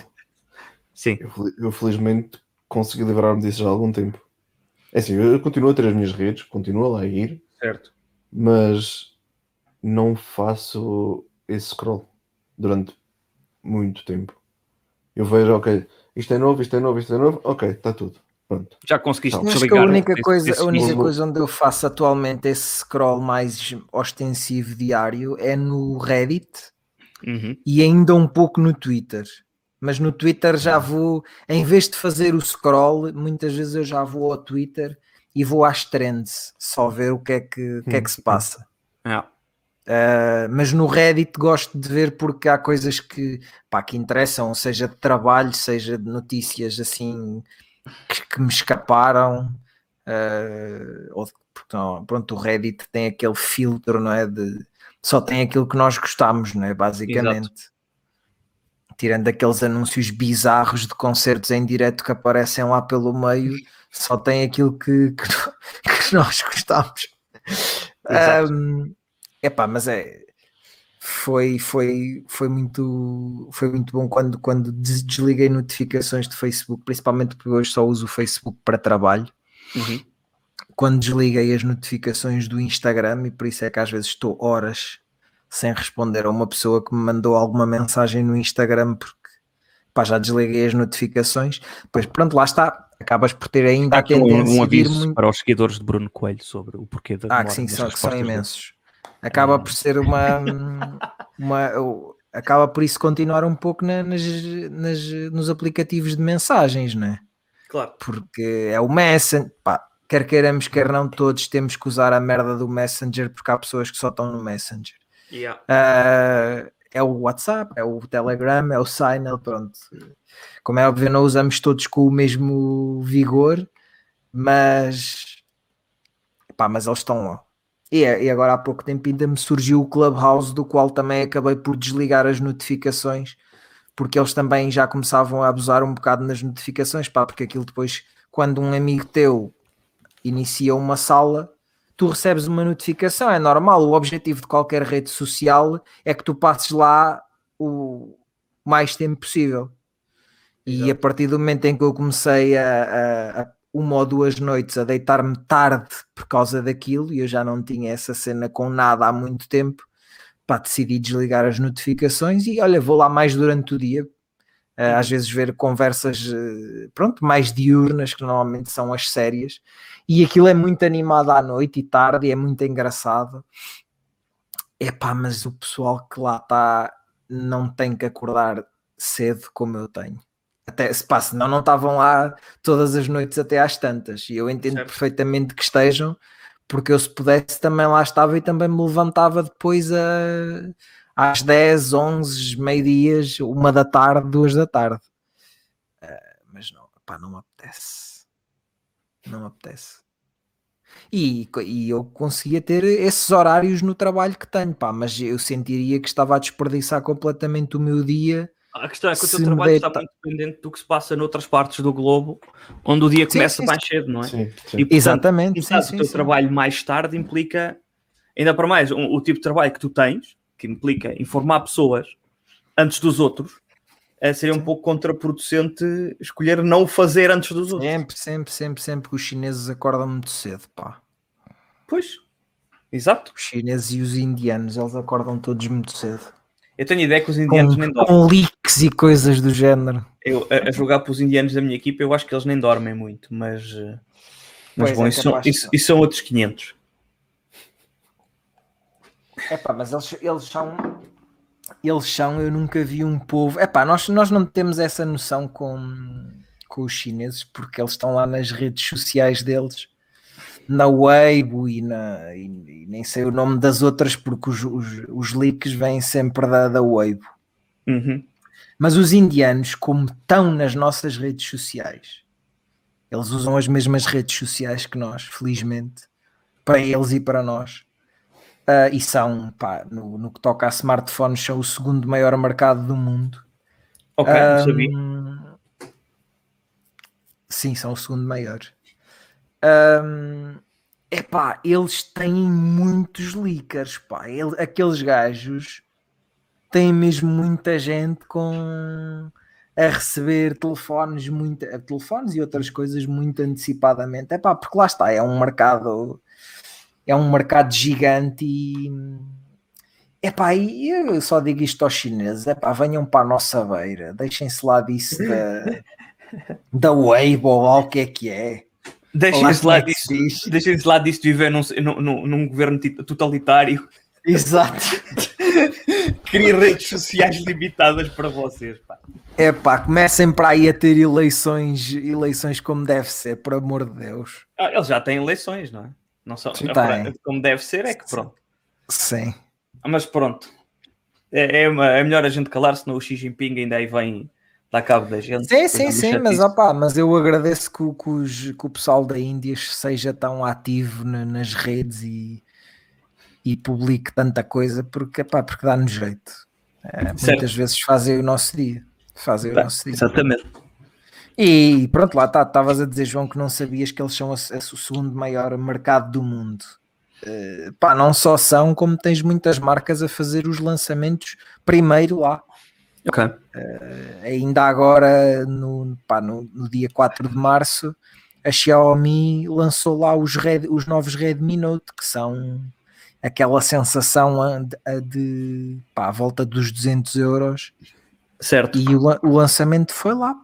Sim. Eu, eu felizmente consegui livrar-me disso já há algum tempo. É assim, eu continuo a ter as minhas redes, continuo lá a ir. Certo. Mas não faço esse scroll durante muito tempo. Eu vejo, ok, isto é novo, isto é novo, isto é novo, ok, está tudo. Pronto. Já conseguiste então, Acho que a única, coisa, esse, a única coisa onde eu faço atualmente esse scroll mais ostensivo diário é no Reddit uhum. e ainda um pouco no Twitter. Mas no Twitter já vou, em vez de fazer o scroll, muitas vezes eu já vou ao Twitter e vou às trends, só ver o que é que, que, é que se passa. É. Uh, mas no Reddit gosto de ver porque há coisas que, pá, que interessam, seja de trabalho, seja de notícias assim que, que me escaparam. Uh, ou porque, não, pronto, o Reddit tem aquele filtro, não é? De, só tem aquilo que nós gostamos, não é? Basicamente. Exato. Tirando aqueles anúncios bizarros de concertos em direto que aparecem lá pelo meio, só tem aquilo que, que, *laughs* que nós gostamos. Um, Epá, mas é foi, foi, foi, muito, foi muito bom quando, quando desliguei notificações de Facebook, principalmente porque hoje só uso o Facebook para trabalho. Uhum. Quando desliguei as notificações do Instagram, e por isso é que às vezes estou horas sem responder a uma pessoa que me mandou alguma mensagem no Instagram, porque pá, já desliguei as notificações. Pois pronto, lá está. Acabas por ter ainda a tendência um, um aviso muito... para os seguidores de Bruno Coelho sobre o porquê da Ah, que sim, são, são imensos acaba por ser uma, *laughs* uma acaba por isso continuar um pouco na, nas, nas, nos aplicativos de mensagens, não é? Claro. Porque é o Messenger, pá, quer queiramos, quer não, todos temos que usar a merda do Messenger porque há pessoas que só estão no Messenger. Yeah. Uh, é o WhatsApp, é o Telegram, é o Signal, pronto. Como é óbvio, não usamos todos com o mesmo vigor, mas pá, mas eles estão lá. E, é, e agora há pouco tempo ainda me surgiu o Clubhouse, do qual também acabei por desligar as notificações, porque eles também já começavam a abusar um bocado nas notificações, pá, porque aquilo depois, quando um amigo teu inicia uma sala, tu recebes uma notificação, é normal. O objetivo de qualquer rede social é que tu passes lá o mais tempo possível. E a partir do momento em que eu comecei a, a, a uma ou duas noites a deitar-me tarde por causa daquilo, e eu já não tinha essa cena com nada há muito tempo, pá, decidi desligar as notificações e olha, vou lá mais durante o dia, uh, às vezes ver conversas, uh, pronto, mais diurnas, que normalmente são as sérias, e aquilo é muito animado à noite e tarde, e é muito engraçado. É pá, mas o pessoal que lá está não tem que acordar cedo como eu tenho até se passa, senão não estavam lá todas as noites até às tantas. E eu entendo certo. perfeitamente que estejam, porque eu se pudesse também lá estava e também me levantava depois a, às 10, 11, meio-dias, uma da tarde, duas da tarde. Uh, mas não, pá, não me apetece. Não me apetece. E, e eu conseguia ter esses horários no trabalho que tenho, pá, mas eu sentiria que estava a desperdiçar completamente o meu dia a questão é que o teu trabalho está muito dependente do que se passa noutras partes do globo, onde o dia começa sim, sim, mais cedo, não é? Sim, sim. E, portanto, Exatamente. o teu trabalho mais tarde implica, ainda para mais, um, o tipo de trabalho que tu tens, que implica informar pessoas antes dos outros, é, seria um pouco contraproducente escolher não o fazer antes dos outros. Sempre, sempre, sempre, sempre que os chineses acordam muito cedo, pá. Pois, exato. Os chineses e os indianos, eles acordam todos muito cedo. Eu tenho ideia que os indianos com, nem dormem. Com leaks e coisas do género. Eu, a, a jogar para os indianos da minha equipa, eu acho que eles nem dormem muito, mas, eh, mas bom, é, isso, são, isso, isso, são outros 500. É pá, mas eles, eles são. Eles são, eu nunca vi um povo. É pá, nós, nós não temos essa noção com, com os chineses porque eles estão lá nas redes sociais deles na Weibo e, na, e, e, nem sei o nome das outras porque os, os, os leaks vêm sempre da, da Weibo. Uhum. Mas os indianos, como estão nas nossas redes sociais, eles usam as mesmas redes sociais que nós, felizmente, para eles e para nós. Uh, e são, pá, no, no, que toca a smartphones, são o segundo maior mercado do mundo. Ok, um, não sabia. Sim, são o segundo maior. Um, epá, eles têm muitos leakers, pá. Ele, aqueles gajos têm mesmo muita gente com a receber telefones, muito, telefones e outras coisas muito antecipadamente. É pá, porque lá está, é um mercado, é um mercado gigante e Epá, e eu só digo isto aos chineses, epá, venham para a nossa beira, deixem-se lá disso da, *laughs* da Weibo ou o que é que é. Deixem-se lá, disso, deixem lá disso de viver num, num, num governo totalitário. Exato. *laughs* Cria redes sociais limitadas para vocês. Pá. É pá, comecem para aí a ter eleições, eleições como deve ser, por amor de Deus. Ah, eles já têm eleições, não é? Não são, é como deve ser, é que pronto. Sim. Mas pronto. É, é, uma, é melhor a gente calar, senão o Xi Jinping ainda aí vem dá cabo da gente. Sim, sim, sim, mas, opa, mas eu agradeço que, que, os, que, o pessoal da Índia seja tão ativo na, nas redes e, e publique tanta coisa, porque, opa, porque dá-nos jeito. É, muitas vezes fazem o nosso dia. Fazem tá, o nosso dia. Exatamente. E pronto, lá está. Estavas a dizer, João, que não sabias que eles são a, a, o segundo maior mercado do mundo. Uh, pá, não só são, como tens muitas marcas a fazer os lançamentos primeiro lá. Ok. Uh, ainda agora, no, pá, no, no, dia 4 de março, a Xiaomi lançou lá os, Red, os novos Redmi Note, que são aquela sensação de, de pá, à volta dos 200 euros. Certo. E o, o lançamento foi lá.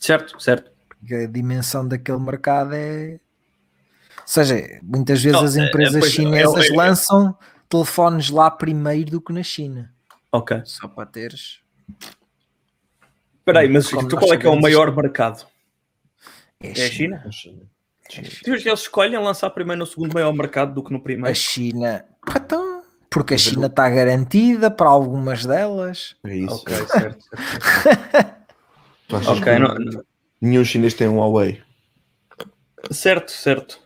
Certo, certo. Porque a dimensão daquele mercado é. Ou seja, muitas vezes as é, é, empresas é, chinesas é, lançam telefones lá primeiro do que na China. Ok. Só para teres. Espera aí, mas tu qual é que é o maior mercado? É a China. É a China. Eles escolhem lançar primeiro no segundo maior mercado do que no A primeiro. China. Então, porque a China está garantida para algumas delas. É isso. Ok, *laughs* certo. certo. *laughs* Tu achas Ok, que não- nenhum chinês tem um Huawei? certo, certo.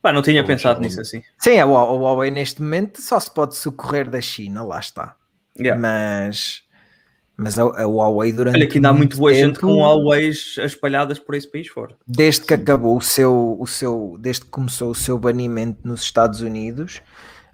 Pá, não tinha pensado nisso assim. Sim, a Hua- a Huawei neste momento só se pode socorrer da China, lá está. Yeah. Mas, mas a, a Huawei durante. Olha, que ainda há muito boa gente tempo, com Huawei's espalhadas por esse país fora. Desde que acabou o seu, o seu. Desde que começou o seu banimento nos Estados Unidos,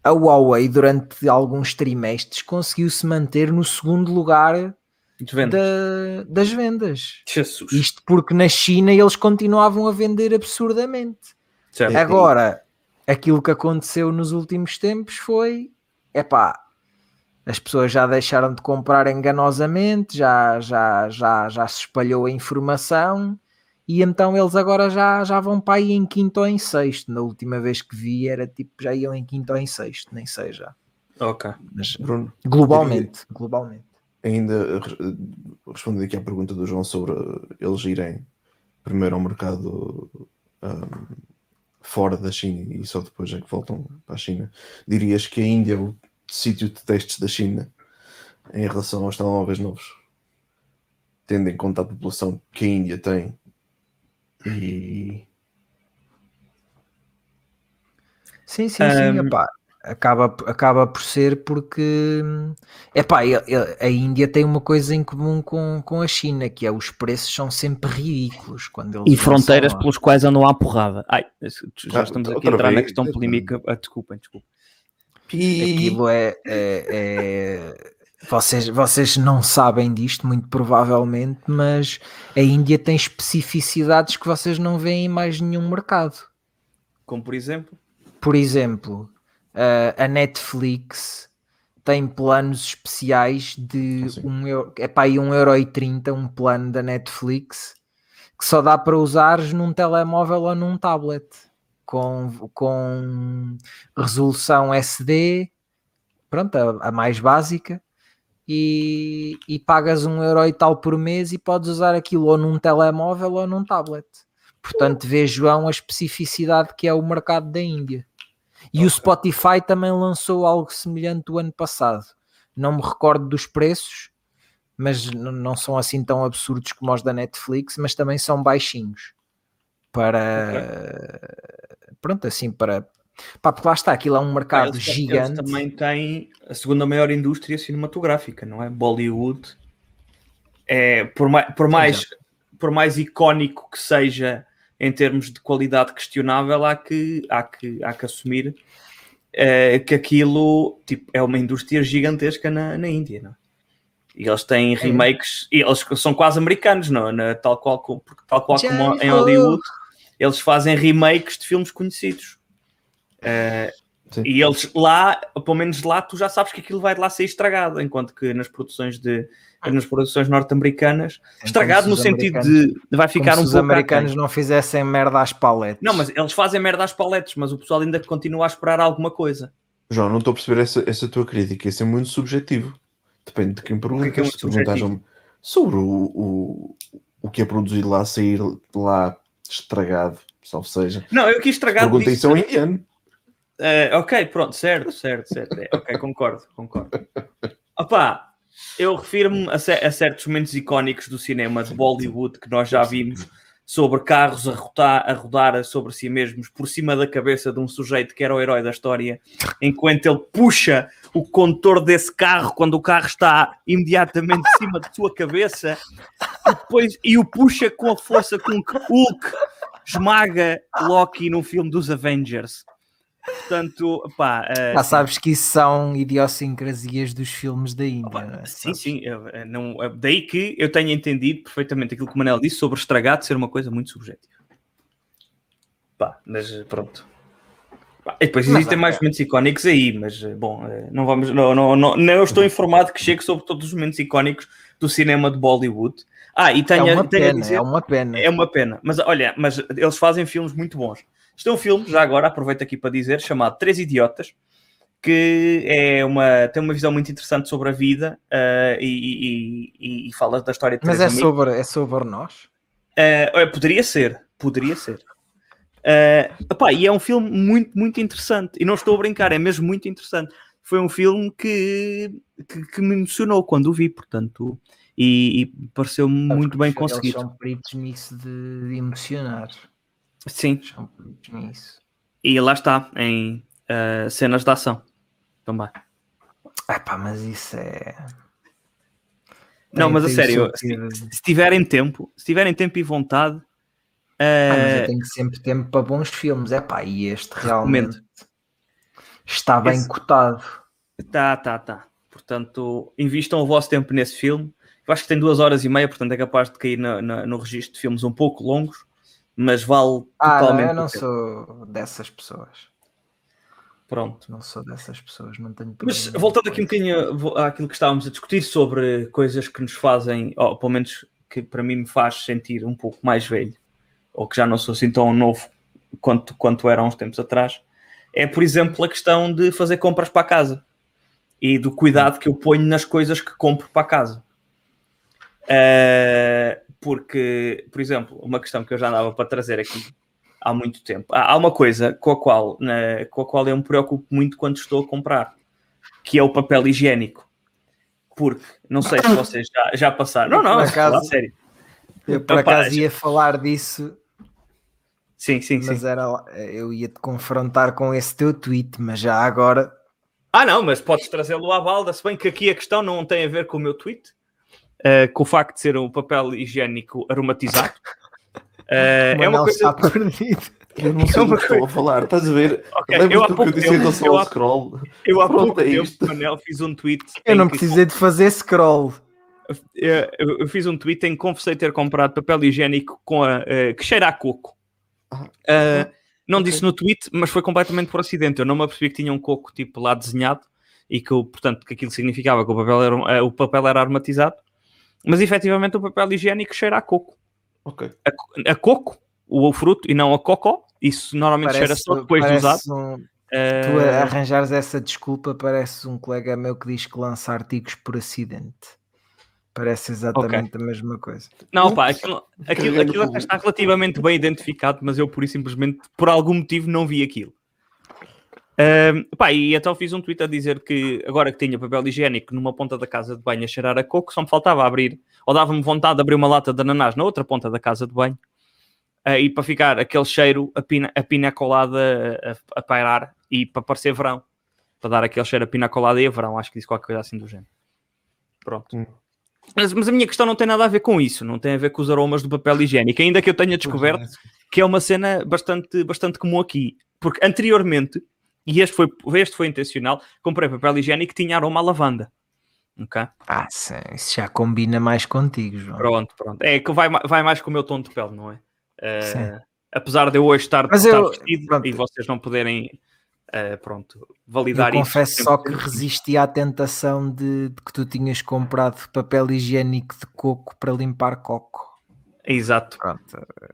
a Huawei, durante alguns trimestres, conseguiu se manter no segundo lugar De venda. da- das vendas. Jesus. Isto porque na China eles continuavam a vender absurdamente. Certo. É. Agora, aquilo que aconteceu nos últimos tempos foi, epá, as pessoas já deixaram de comprar enganosamente, já, já, já, já se espalhou a informação e então eles agora já, já vão para aí em quinto ou em sexto. Na última vez que vi era tipo, já iam em quinto ou em sexto, nem sei já. Ok. Mas Bruno, globalmente, globalmente. Ainda eh, respondendo aqui à pergunta do João sobre eh, eles irem primeiro ao mercado ahm, fora da China e só depois é que voltam para a China, dirias que a Índia é o sítio de testes da China em relação aos telemóveis novos, tendo em conta a população que a Índia tem e Sim, sim, sim, Ahm. epá, acaba, acaba por ser porque epá, e- e- a Índia tem uma coisa em comum com, com a China, que é os preços são sempre ridículos quando eles E fronteiras lá. pelos quais andam à porrada. Ai, já estamos aqui a entrar na questão polémica. Ah, desculpem, desculpem. Aquilo é, é- é- Vocês, vocês não sabem disto, muito provavelmente, mas a Índia tem especificidades que vocês não veem em mais nenhum mercado. Como por exemplo. Por exemplo, a- a Netflix tem planos especiais de Ah, um euro, é para aí 1,30€ um plano da Netflix que só dá para usares num telemóvel ou num tablet com, com resolução SD, pronto, a, a mais básica, e, e pagas um euro e tal por mês e podes usar aquilo ou num telemóvel ou num tablet. Portanto, vê João a especificidade que é o mercado da Índia. E o Spotify também lançou algo semelhante o ano passado. Não me recordo dos preços, mas não são assim tão absurdos como os da Netflix, mas também são baixinhos. Para pronto, assim, para pá, porque lá está, aquilo é um mercado Eles- eles gigante. também têm a segunda maior indústria cinematográfica, não é? Bollywood. É, por, mais, por, mais, por mais icónico que seja em termos de qualidade questionável, há que, há que, há que assumir eh, que aquilo tipo, é uma indústria gigantesca na, na Índia, não é? E eles têm remakes, e eles são quase americanos, não? é? Na, tal qual, porque tal qual como em. Hollywood, eles fazem remakes de filmes conhecidos. Eh, Sim. e eles lá, pelo menos lá, tu já sabes que aquilo vai de lá ser estragado, enquanto que nas produções de nas produções norte-americanas, estragado como no se os sentido americanos- de, de vai Como ficar se um os pouco americanos aquém. não fizessem merda às paletes. Não, mas eles fazem merda às paletes, mas o pessoal ainda continua a esperar alguma coisa. João, não estou a perceber essa, essa tua crítica, isso é muito subjetivo. Depende de quem pergunta. que é que é Se subjetivo? sobre o, o, o que é produzido lá, sair lá estragado, salvo seja. Não, eu quis estragar Pergunta disso. isso a um indiano. Eh, ok, pronto, certo, certo, certo. É, ok, concordo, concordo. Opá, eu refiro-me a, a certos momentos icónicos do cinema de Bollywood que nós já vimos sobre carros a rodar, a rodar sobre si mesmos por cima da cabeça de um sujeito que era o herói da história, enquanto ele puxa o condutor desse carro quando o carro está imediatamente em cima de sua cabeça e, depois, e o puxa com a força com que Hulk esmaga Loki no filme dos Avengers. Portanto, pá, eh, Já sabes que isso são idiosincrasias dos filmes da Índia. não é? Sim, sim. eu- eu não, é daí que eu tenho entendido perfeitamente aquilo que o Manel disse sobre estragado ser uma coisa muito subjetiva. Pá, mas eh, pronto. Pá, e depois Mas existem mais momentos icónicos aí, mas eh, bom, eh, não vamos. Não, não, não, não eu estou informado que chego sobre todos os momentos icónicos do cinema de Bollywood. Ah, e É tenho, uma tenho a pena, dizer- é uma pena. é uma pena. Mas olha, mas eles fazem filmes muito bons. Isto é um filme, já agora, aproveito aqui para dizer, chamado Três Idiotas, que é uma, tem uma visão muito interessante sobre a vida ah, e, e- e- fala da história de Mas três é amigos. sobre, é sobre nós? Olha, poderia ser, poderia ser. Uh, epá, e é um filme muito, muito interessante. E não estou a brincar, é mesmo muito interessante. Foi um filme que, que, que me emocionou quando o vi, portanto, e, e pareceu muito bem conseguido. Eles são peritos nisso de, de emocionar. Sim. Nisso. E lá está, em uh, cenas de ação também. É pá, mas isso é. Não, tem, mas a sério, se, se, tiverem tempo, se tiverem tempo e vontade. Uh... Ah, mas eu tenho sempre tempo para bons filmes, é pá, e este realmente está bem Esse... cotado. Tá, tá, tá. Portanto, invistam o vosso tempo nesse filme. Eu acho que tem duas horas e meia, portanto é capaz de cair no, no, no registro de filmes um pouco longos, mas vale ah, totalmente. Não, eu não sou dessas pessoas. Pronto. Não sou dessas pessoas, não tenho Mas voltando aqui um bocadinho àquilo que estávamos a discutir sobre coisas que nos fazem, ou pelo menos que para mim me faz sentir um pouco mais velho, ou que já não sou assim tão novo quanto, quanto era há uns tempos atrás, é, por exemplo, a questão de fazer compras para casa e do cuidado que eu ponho nas coisas que compro para casa. Uh, porque, por exemplo, uma questão que eu já andava para trazer aqui há muito tempo. Há uma coisa com a qual, na, com a qual eu me preocupo muito quando estou a comprar, que é o papel higiênico. Porque, não sei se vocês já, já passaram. Não, não, acaso, sério. Eu por acaso ia falar disso. Sim, sim, mas sim. Era, eu ia te confrontar com esse teu tweet, mas já agora. Ah, não, mas podes trazê-lo à balda, se bem que aqui a questão não tem a ver com o meu tweet, uh, com o facto de ser um papel higiênico aromatizado. Uh, *laughs* é uma coisa. Está perdido. Eu não *laughs* sei é do que estou a falar, estás a ver? Okay, eu há pouco, que eu disse em relação eu, ao scroll? Eu há pouco é tempo, Manel, fiz um tweet. Eu não precisei que... de fazer scroll. Eu, eu, fiz um tweet em que confessei ter comprado papel higiênico com a, uh, que cheira a coco. Uh, não okay. disse no tweet, mas foi completamente por acidente. Eu não me apercebi que tinha um coco tipo lá desenhado e que, portanto, que aquilo significava que o papel era, uh, o papel era aromatizado. Mas efetivamente o papel higiênico cheira a coco. Ok. A, a coco, o, o fruto, e não a cocó. Isso normalmente parece, cheira só depois de usado. Um, uh... Tu arranjares essa desculpa, parece um colega meu que diz que lança artigos por acidente. Parece exatamente okay. a mesma coisa. Não, pá, aquilo, aquilo, aquilo até está relativamente bem identificado, mas eu por isso simplesmente, por algum motivo, não vi aquilo. Uh, pá, e então fiz um tweet a dizer que agora que tinha papel higiênico numa ponta da casa de banho a cheirar a coco, só me faltava abrir, ou dava-me vontade de abrir uma lata de ananás na outra ponta da casa de banho uh, e para ficar aquele cheiro, a pina, a pina colada a, a pairar e para parecer verão, para dar aquele cheiro a pina colada e a verão. Acho que disse qualquer coisa assim do género. Pronto. Hum. Mas, mas, a minha questão não tem nada a ver com isso, não tem a ver com os aromas do papel higiênico, ainda que eu tenha descoberto que é uma cena bastante, bastante comum aqui, porque anteriormente, e este foi, este foi intencional, comprei papel higiênico que tinha aroma à lavanda. Okay? Ah, sim, isso já combina mais contigo, João. Pronto, pronto. É que vai, vai mais com o meu tom de pele, não é? Uh, apesar de eu hoje estar, Mas estar eu, vestido pronto. e vocês não poderem uh, pronto, validar eu isso. confesso só que resisti à tentação de, de, que tu tinhas comprado papel higiênico de coco para limpar coco. Exato.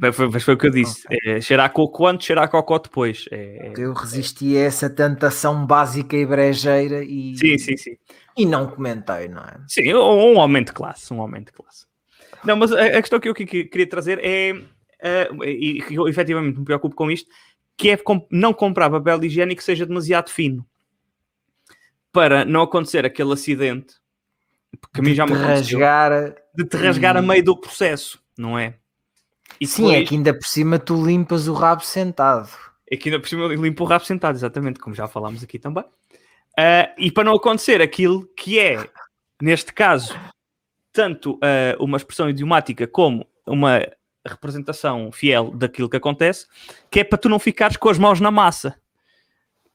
Mas foi, mas foi o que eu disse. É, cheirar coco antes, cheirar cocó depois. É, eu resisti a essa tentação básica e brejeira e, sim, sim, sim. e não comentei, não é? Sim, um aumento de classe. Um aumento de classe. Não, mas a, questão que eu queria trazer é uh, e eu efetivamente me preocupo com isto, que é não comprar papel higiênico que seja demasiado fino para não acontecer aquele acidente porque a mim já me rasgar de te rasgar a meio do processo, não é? E Sim, depois... é que ainda por cima tu limpas o rabo sentado. É que ainda por cima eu limpo o rabo sentado, exatamente, como já falámos aqui também. Uh, e para não acontecer aquilo que é, neste caso, tanto uh, uma expressão idiomática como uma representação fiel daquilo que acontece, que é para tu não ficares com as mãos na massa.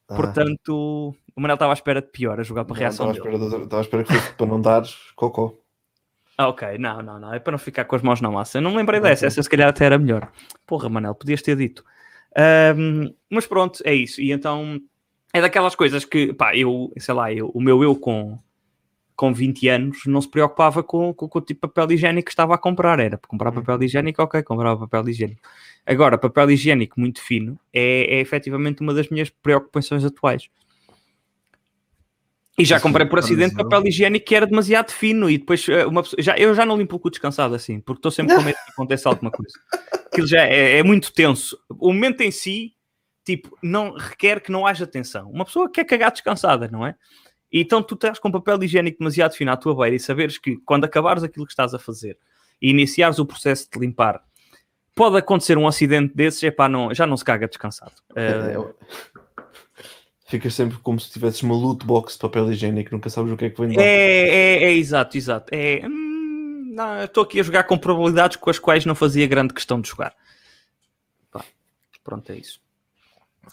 Ah. Portanto, o Manel estava à espera de pior a jogar para a reação. Estava à espera que fosse para não dar cocô. Ah, ok, não, não, não, é para não ficar com as mãos na massa. Eu não lembrei dessa, essa se calhar até era melhor. Porra, Manel, podias ter dito. Um, mas pronto, é isso. E então é daquelas coisas que, pá, eu, sei lá, eu, o meu eu com com 20 anos não se preocupava com, com, com, o tipo de papel higiênico que estava a comprar. Era para comprar papel uhum. higiênico, ok, comprava papel higiênico. Agora, papel higiênico muito fino é, é efetivamente uma das minhas preocupações atuais. E já comprei por acidente papel higiênico que era demasiado fino e depois eh, uma pessoa, já, eu já não limpo o cu descansado assim, porque estou sempre com medo que aconteça alguma coisa. Aquilo já é, é, muito tenso. o momento em si, tipo, não requer que não haja tensão. Uma pessoa quer cagar descansada, não é? E então tu estás com papel higiênico demasiado fino à tua beira e saberes que quando acabares aquilo que estás a fazer e iniciares o processo de limpar, pode acontecer um acidente desses, epá, não, já não se caga descansado. É, Uh, Ficas sempre como se tivesses uma loot box de papel higiênico, nunca sabes o que é que vem lá. é, é, é exato, exato. É, hum, não, estou aqui a jogar com probabilidades com as quais não fazia grande questão de jogar. Pá, pronto, é isso.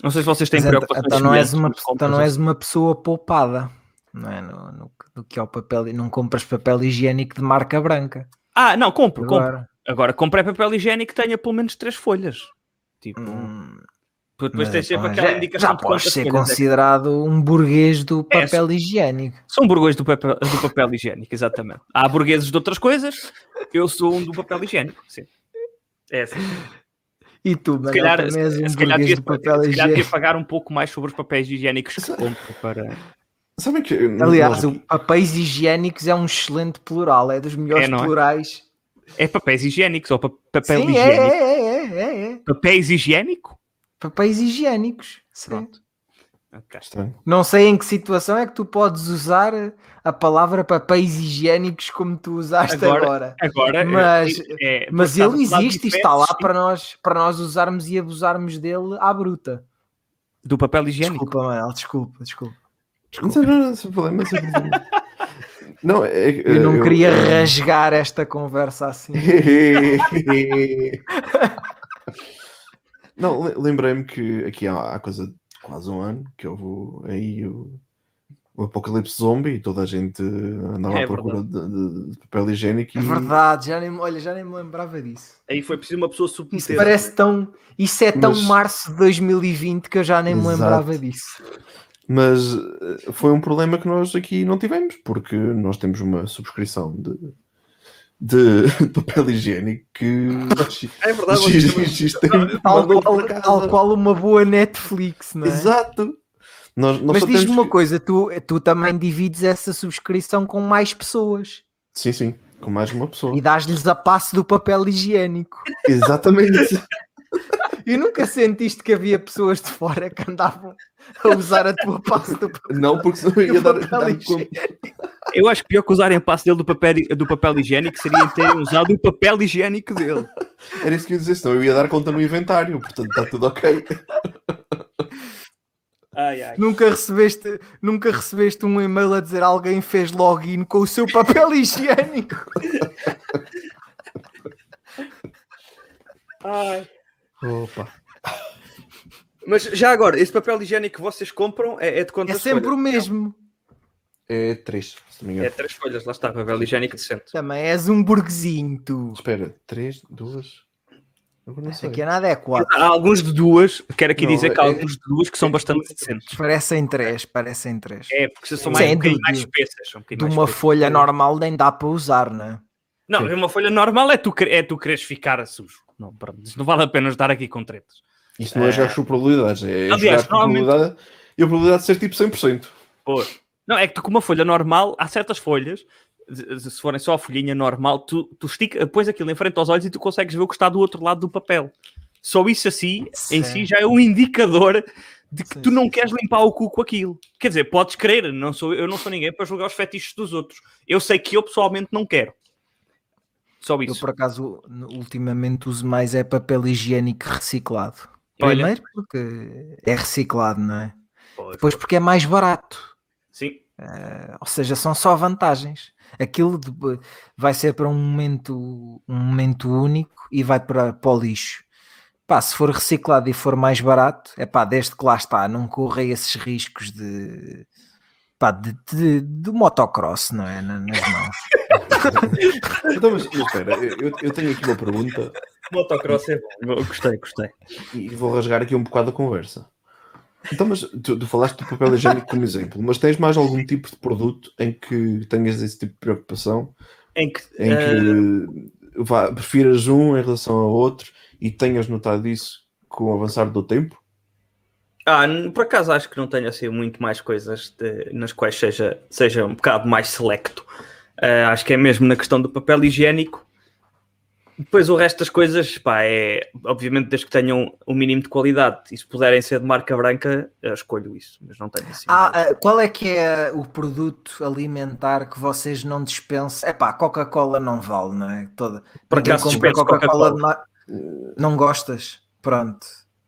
Não sei se vocês têm Mas então, preocupações então não és uma, então não és uma pessoa poupada, não é? No, no, no que é o papel, não compras papel higiênico de marca branca. Ah, não, compro, compro. Agora, Agora comprei papel higiênico que tenha pelo menos três folhas. Tipo, hum, depois mas, tens sempre aquela já, indicação já de podes ser folhas é considerado um burguês do É, papel higiênico. São burguês do papel, do papel higiênico, exatamente. Há burgueses de outras coisas, eu sou um do papel higiênico, sim. É assim. E tu, Se calhar, também és um se calhar, burguês devia, do papel se calhar pagar um pouco mais sobre os papéis higiênicos que compro para... Sabem que. Aliás, nós- o papéis higiênicos é um excelente plural, é dos melhores É, não é? plurais. É papéis higiênicos ou pa- papel Sim, é, higiênico? é, é, é, é. Papéis higiênico? Papéis higiênicos. Pronto. Ok. Estranho. Não sei em que situação é que tu podes usar a palavra papéis higiênicos como tu usaste Agora- agora. Agora, Mas- é, Mas ele estás a falar de existe e está lá para nós, para nós usarmos e abusarmos dele à bruta. do papel higiênico. Desculpa, Manuel, desculpa, desculpa. Não, não, não, sem problema, sem *laughs* problema. Não, é, que, Eu não eu- queria eu- rasgar esta conversa assim. *laughs* não, le- lembrei-me que aqui há, há coisa de quase um ano que houve aí o, o apocalipse zombie e toda a gente andava É à procura de, de- de papel higiênico É e verdade, já nem, olha, já nem me lembrava disso. Aí foi preciso uma pessoa Isso submeter. parece tão. Isso é tão Mas- março de 2020 que eu já nem me Exato. lembrava disso. Mas eh, foi um problema que nós aqui não tivemos, porque nós temos uma subscrição de, de *laughs* papel higiênico que *laughs* É verdade, X- vocês X- tem Tal tal qual uma boa Netflix, não é? Exato. Nós, nós Mas diz-me uma que- coisa, tu, tu também divides essa subscrição com mais pessoas Sim, sim, com mais uma pessoa. e dás-lhes a passe do papel higiênico. Exatamente. *laughs* E nunca sentiste que havia pessoas de fora que andavam a usar a tua passe do papel Não, porque senão eu ia dar, dar. Eu acho que pior que usarem a passe dele do papel, do papel higiênico seria terem usado o papel higiênico dele. Era isso que eu ia dizer, senão eu ia dar conta no inventário, portanto está tudo ok. Ai, ai. Nunca recebeste, nunca recebeste um e-mail a dizer alguém fez login com o seu papel higiênico. Ai. Opa. Mas já agora, esse papel higiênico que vocês compram é, é de É quantas sempre folhas? o mesmo. É três, se não me É três folhas, lá está, papel higiênico decente. Também és um burguesinho, tu. Espera, três, duas. Agora não sei. Aqui é nada, é quatro. Há alguns de duas, quero aqui Não, dizer que é- há alguns de duas que são bastante decentes. Parecem três, parecem três. É, porque são mais, Sim, um bocadinho de- mais espessas. São um bocadinho De mais uma espessas. folha normal nem dá para usar, não é? Não, uma folha normal é tu, quer- é tu queres ficar sujo. Não, pronto, não vale a pena estar aqui com tretas. Isto não é jogar com probabilidades, é Aliás, jogar probabilidade e a probabilidade de ser tipo 100%. Pois. Não, é que tu com uma folha normal, há certas folhas, se forem só a folhinha normal, tu, tu estica, pões aquilo em frente aos olhos e tu consegues ver o que está do outro lado do papel. Só isso assim, em Sim. si, já é um indicador de que Sim, tu não sim, queres limpar o cu com aquilo. Quer dizer, podes crer, não sou, eu não sou ninguém para julgar os fetiches dos outros. Eu sei que eu pessoalmente não quero. Só Eu, isso. por acaso, ultimamente uso mais é papel higiênico reciclado. Olha. Primeiro porque é reciclado, não é? Pois, Depois porque é mais barato. Sim. Eh, Ou seja, são só vantagens. Aquilo de- vai ser para um momento, um momento único e vai para, para o lixo. Pá, se for reciclado e for mais barato, é pá, desde que lá está, não corra esses riscos de, pá, de, de, de motocross, não é? Na- Nas mãos. *laughs* *laughs* Então, mas, mas espera, eu, eu tenho aqui uma pergunta Motocross é bom. Gostei, gostei. e vou rasgar aqui um bocado a conversa. Então, mas tu, tu falaste do papel higiênico como exemplo, mas tens mais algum tipo de produto em que tenhas esse tipo de preocupação? Em que, Em que vá, prefiras um em relação ao outro e tenhas notado isso com o avançar do tempo? Ah, por acaso acho que não tenho assim muito mais coisas de- nas quais seja, seja um bocado mais selecto. Ah, acho que é mesmo na questão do papel higiênico. depois o resto das coisas, pá, é obviamente desde que tenham o mínimo de qualidade e se puderem ser de marca branca, eu escolho isso, mas não tenho assim. Ah, ah, qual é que é o produto alimentar que vocês não dispensam? É pá, Coca-Cola não vale, não é? Toda. Compra dispenso Coca-Cola de mar- Não gostas? Pronto.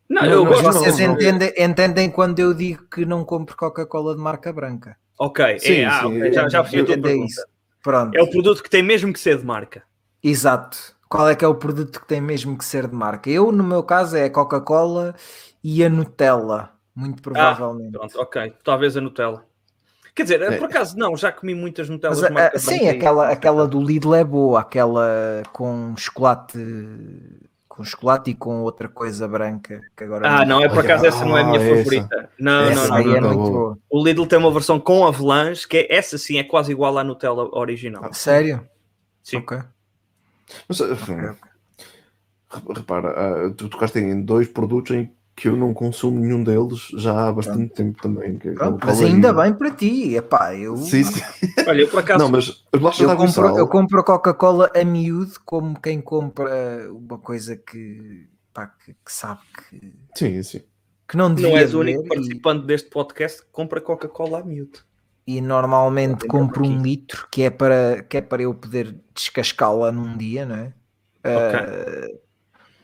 não, não, eu mas gosto. Vocês não, não. entendem, entendem quando eu digo que não compro Coca-Cola de marca branca. Ok, Sim, é, ah, sim, já, já percebi a tua Entendem pergunta. isso. Pronto. É o produto que tem mesmo que ser de marca. Exato. Qual é que é o produto que tem mesmo que ser de marca? Eu, no meu caso, é a Coca-Cola e a Nutella. Muito provavelmente. Pronto, ok. Talvez a Nutella. Quer dizer, É. por acaso não, já comi muitas Nutellas Mas, de marca ah, sim, aquela, aquela do Lidl é boa, aquela com chocolate com chocolate e com outra coisa branca que agora Ah, não, é por acaso essa não é a minha ah, essa. favorita. Não, essa não, aí não. é não, muito não. boa. O Lidl tem uma versão com avelãs, que é, essa sim é quase igual à Nutella original. Sério? Sim. Ok. Mas, uh, repara, ah, tu tocaste em dois produtos em que eu não consumo nenhum deles já há bastante tempo também. que é Pronto, mas ainda e- bem para ti. Epá, eu, Sim, sim. *laughs* Olha, eu por acaso. Não, mas eu, e compro, sal- eu compro a Coca-Cola a miúdo como quem compra uma coisa que, pá, que, que sabe que, Sim, sim. que não devia não és o único e- participante deste podcast que compra Coca-Cola a miúdo. e normalmente compro um litro que é para que é para eu poder descascá-la num dia, não é? Ah,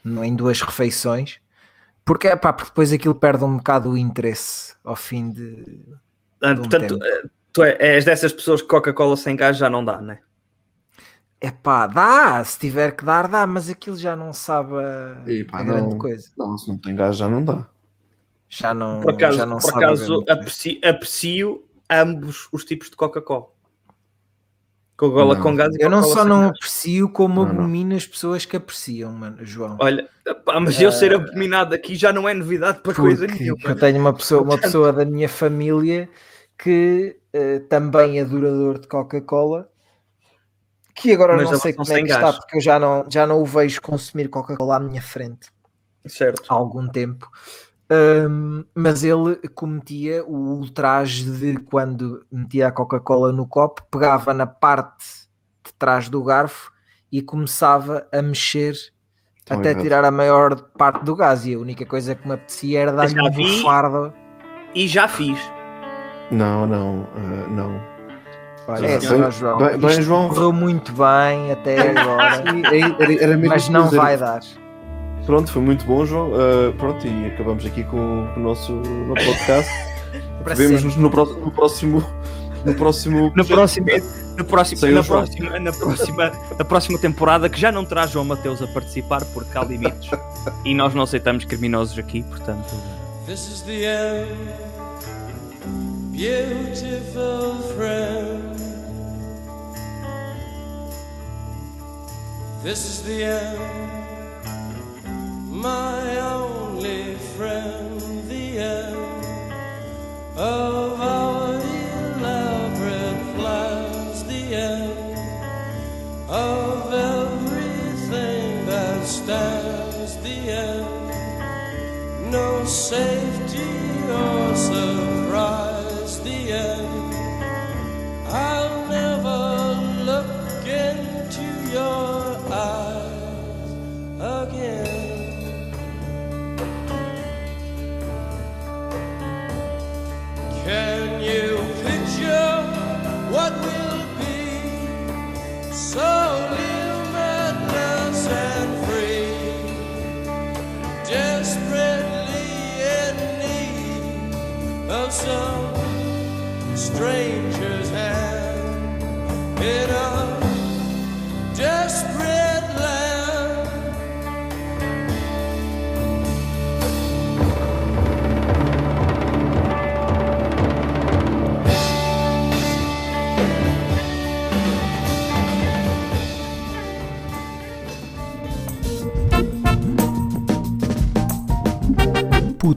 não em duas refeições, porque, epá, porque depois aquilo perde um bocado o interesse ao fim de. Ah, de um portanto, tempo. eh, tu é- és dessas pessoas que Coca-Cola sem gás já não dá, né? Epá, dá, se tiver que dar, dá, mas aquilo já não sabe a, Epá, a grande não. coisa. Não, se não tem gás já não dá. Já não, Por acaso, já não por sabe a acaso grande coisa. aprecio, aprecio ambos os tipos de Coca-Cola. Coca-Cola Não. com gás e Eu não só não gás. aprecio, como Não, não. abomino as pessoas que apreciam, mano, João. Olha, pá, mas eu ser abominado aqui já não é novidade para coisa Porque nenhuma. eu tenho uma pessoa, uma *laughs* pessoa da minha família que eh, também é adorador de Coca-Cola, que agora Mas não sei como é que gás. está, porque eu já não, já não o vejo consumir Coca-Cola à minha frente Certo. há algum tempo. Ahm, mas ele cometia o ultraje de quando metia a Coca-Cola no copo, pegava na parte de trás do garfo e começava a mexer Estão até errado. tirar a maior parte do gás. E a única coisa que me apetecia era dar-lhe um bufardo. E já fiz. Não, não, ah, não. Olha, é, senhor João. Bem- bem, João. correu muito bem até *laughs* agora, Era, era mesmo mas não vai dar. Pronto, foi muito bom, João. Ah, pronto, e acabamos aqui com, com o nosso *laughs* no podcast. Vemos-nos no próximo, no próximo. *laughs* No próximo. No próximo, no na, próxima, na, próxima, na próxima temporada, que já não terá João Mateus a participar, porque há limites. e nós não aceitamos criminosos aqui, portanto. This is the end, beautiful friend. This is the end, my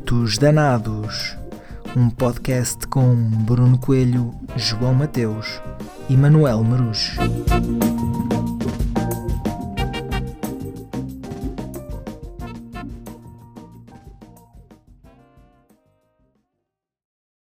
Putos Danados, um podcast com Bruno Coelho, João Mateus e Manuel Marucho.